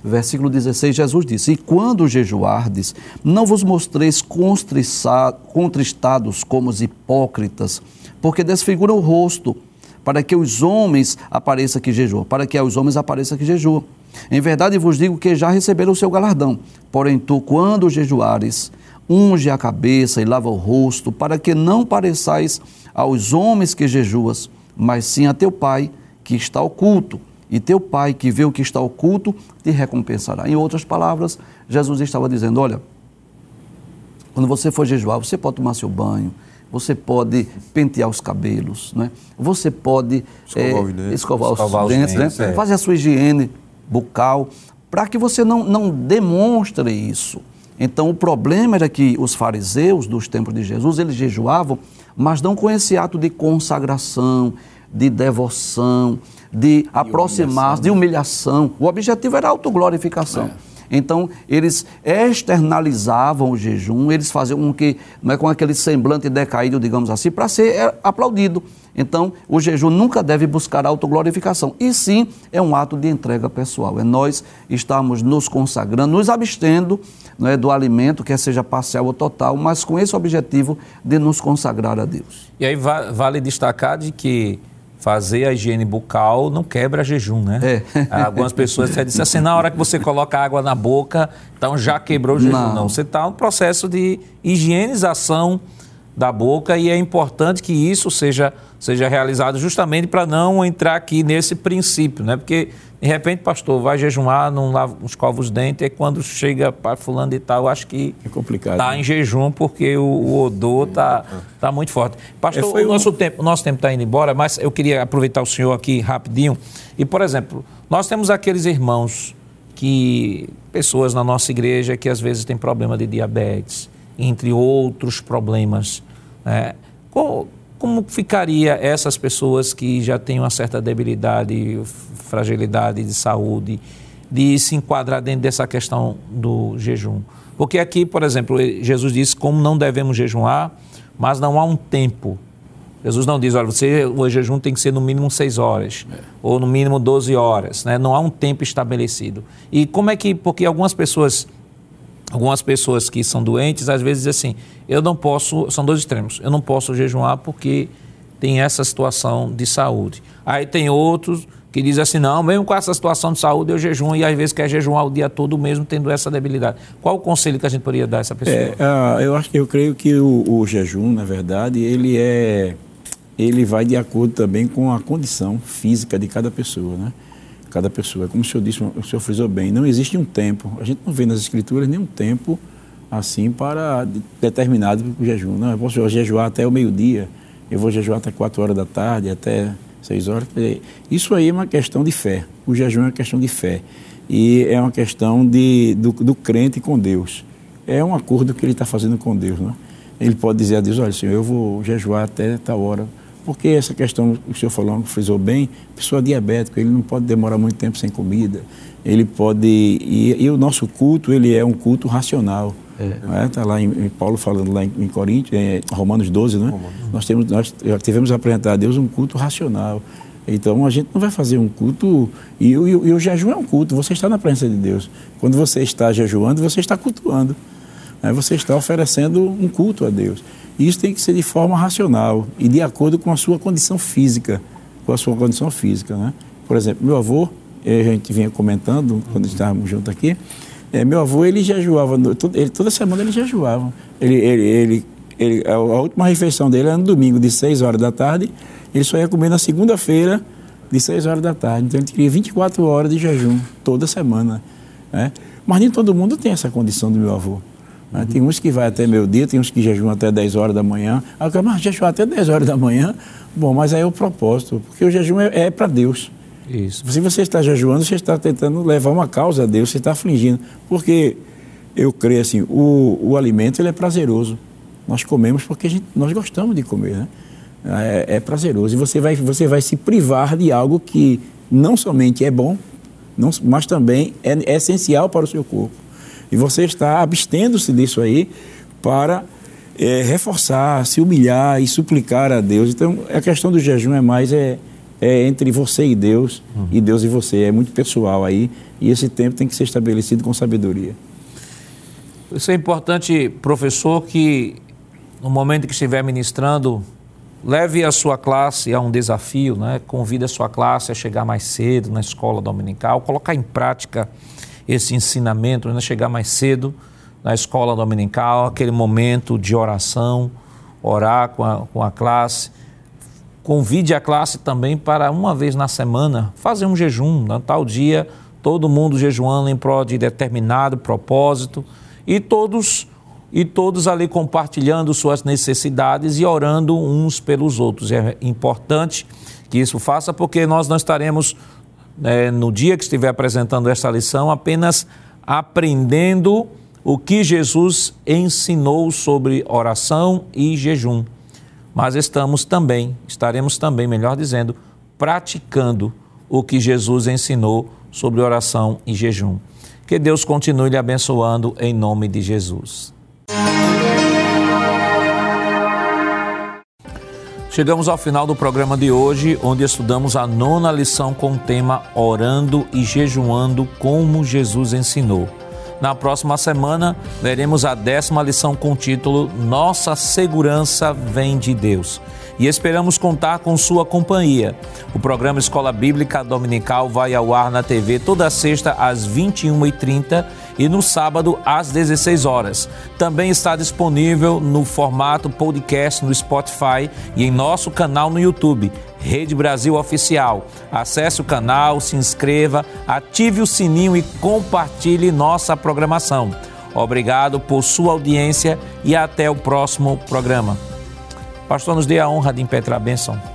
versículo 16, Jesus disse: E quando jejuardes, não vos mostreis contristados como os hipócritas, porque desfiguram o rosto, para que os homens apareça que jejuam, para que aos homens apareça que jejuam. Em verdade vos digo que já receberam o seu galardão. Porém, tu, quando jejuares, unge a cabeça e lava o rosto, para que não pareçais aos homens que jejuas, mas sim a teu Pai que está oculto. E teu Pai que vê o que está oculto te recompensará. Em outras palavras, Jesus estava dizendo: olha, quando você for jejuar, você pode tomar seu banho, você pode pentear os cabelos, né? você pode escovar, é, os, dentes, escovar escovar os, dentes, os dentes né? é. fazer a sua higiene bucal, para que você não, não demonstre isso. Então, o problema era que os fariseus dos tempos de Jesus, eles jejuavam, mas não com esse ato de consagração, de devoção, de aproximar-se, de humilhação. O objetivo era a autoglorificação. É. Então, eles externalizavam o jejum, eles faziam com que, não é com aquele semblante decaído, digamos assim, para ser é, aplaudido. Então, o jejum nunca deve buscar autoglorificação, e sim é um ato de entrega pessoal. É nós estamos nos consagrando, nos abstendo não é, do alimento, quer seja parcial ou total, mas com esse objetivo de nos consagrar a Deus. E aí vale destacar de que fazer a higiene bucal não quebra jejum, né? É. Algumas pessoas já dizem assim, na hora que você coloca água na boca, então já quebrou o jejum. Não, não. você está no processo de higienização da boca e é importante que isso seja, seja realizado justamente para não entrar aqui nesse princípio, né? Porque de repente, pastor, vai jejuar, não lava, escova os dentes, e quando chega para fulano e tal, acho que é complicado. Está né? em jejum porque o, o odor está tá muito forte. Pastor, é, o nosso um... tempo, nosso tempo está indo embora, mas eu queria aproveitar o senhor aqui rapidinho. E, por exemplo, nós temos aqueles irmãos que pessoas na nossa igreja que às vezes têm problema de diabetes, entre outros problemas. Como, como ficaria essas pessoas que já têm uma certa debilidade, fragilidade de saúde, de se enquadrar dentro dessa questão do jejum? Porque aqui, por exemplo, Jesus disse como não devemos jejuar, mas não há um tempo. Jesus não diz, olha, você, o jejum tem que ser no mínimo seis horas, é. ou no mínimo 12 horas, né? não há um tempo estabelecido. E como é que, porque algumas pessoas Algumas pessoas que são doentes, às vezes dizem assim, eu não posso, são dois extremos, eu não posso jejuar porque tem essa situação de saúde. Aí tem outros que dizem assim, não, mesmo com essa situação de saúde eu jejuo e às vezes quer jejuar o dia todo mesmo tendo essa debilidade. Qual o conselho que a gente poderia dar a essa pessoa? É, uh, eu, acho, eu creio que o, o, jejum, na verdade, ele é ele vai de acordo também com a condição física de cada pessoa, né? Cada pessoa. Como o senhor disse, o senhor frisou bem, não existe um tempo. A gente não vê nas escrituras nenhum tempo assim para determinado para o jejum. Não, eu posso jejuar até o meio-dia, eu vou jejuar até 4 horas da tarde, até 6 horas. Isso aí é uma questão de fé. O jejum é uma questão de fé. E é uma questão de, do, do crente com Deus. É um acordo que ele está fazendo com Deus. Né? Ele pode dizer a Deus, olha, Senhor, eu vou jejuar até tal hora porque essa questão que o senhor falou, frisou bem, pessoa diabética, ele não pode demorar muito tempo sem comida, ele pode. E, e o nosso culto, ele é um culto racional. Está é. é? Tá lá em, em, Paulo falando lá em, em Coríntios, em Romanos 12, né? Romanos. Nós, temos, nós tivemos a apresentar a Deus um culto racional. Então a gente não vai fazer um culto. E, e, e, o jejum é um culto, você está na presença de Deus. Quando você está jejuando, você está cultuando. Né? Você está oferecendo um culto a Deus. Isso tem que ser de forma racional e de acordo com a sua condição física, com a sua condição física, né? Por exemplo, meu avô, a gente vinha comentando quando estávamos juntos aqui, é, meu avô ele jejuava, ele, toda semana ele jejuava. Ele, ele, ele, ele, a última refeição dele era no domingo, de 6 horas da tarde, ele só ia comer na segunda-feira, de 6 horas da tarde. Então ele queria 24 horas de jejum, toda semana. Né? Mas nem todo mundo tem essa condição do meu avô. Uhum. Tem uns que vai até meio dia, tem uns que jejuam até 10 horas da manhã. Aí o mas jejuar até 10 horas da manhã, bom, mas aí é o propósito, porque o jejum é, é para Deus. Isso. Se você está jejuando, você está tentando levar uma causa a Deus, você está afligindo. Porque eu creio assim, o, o alimento ele é prazeroso. Nós comemos porque gente, nós gostamos de comer, né? É, é, prazeroso. E você vai, você vai se privar de algo que não somente é bom, não, mas também é, é essencial para o seu corpo. E você está abstendo-se disso aí para é, reforçar, se humilhar e suplicar a Deus. Então, a questão do jejum é mais é, é entre você e Deus, uhum. e Deus e você. É muito pessoal aí, e esse tempo tem que ser estabelecido com sabedoria. Isso é importante, professor, que no momento que estiver ministrando, leve a sua classe a um desafio, né? convide a sua classe a chegar mais cedo na escola dominical, colocar em prática esse ensinamento, né? chegar mais cedo na escola dominical, aquele momento de oração, orar com a, com a classe. Convide a classe também para uma vez na semana fazer um jejum, né? tal dia, todo mundo jejuando em prol de determinado propósito e todos e todos ali compartilhando suas necessidades e orando uns pelos outros. É importante que isso faça, porque nós não estaremos, é, no dia que estiver apresentando esta lição, apenas aprendendo o que Jesus ensinou sobre oração e jejum, mas estamos também, estaremos também, melhor dizendo, praticando o que Jesus ensinou sobre oração e jejum. Que Deus continue lhe abençoando em nome de Jesus. Chegamos ao final do programa de hoje, onde estudamos a nona lição com o tema Orando e Jejuando como Jesus ensinou. Na próxima semana, veremos a décima lição com o título Nossa Segurança Vem de Deus e esperamos contar com sua companhia. O programa Escola Bíblica Dominical vai ao ar na TV toda sexta às 21h30 e no sábado às 16 horas. Também está disponível no formato podcast no Spotify e em nosso canal no YouTube. Rede Brasil Oficial. Acesse o canal, se inscreva, ative o sininho e compartilhe nossa programação. Obrigado por sua audiência e até o próximo programa. Pastor, nos dê a honra de impetrar a bênção.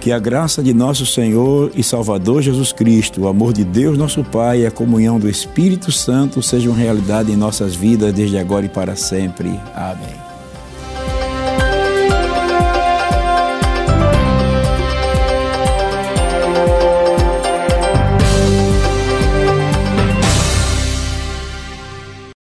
Que a graça de nosso Senhor e Salvador Jesus Cristo, o amor de Deus nosso Pai e a comunhão do Espírito Santo sejam realidade em nossas vidas desde agora e para sempre. Amém.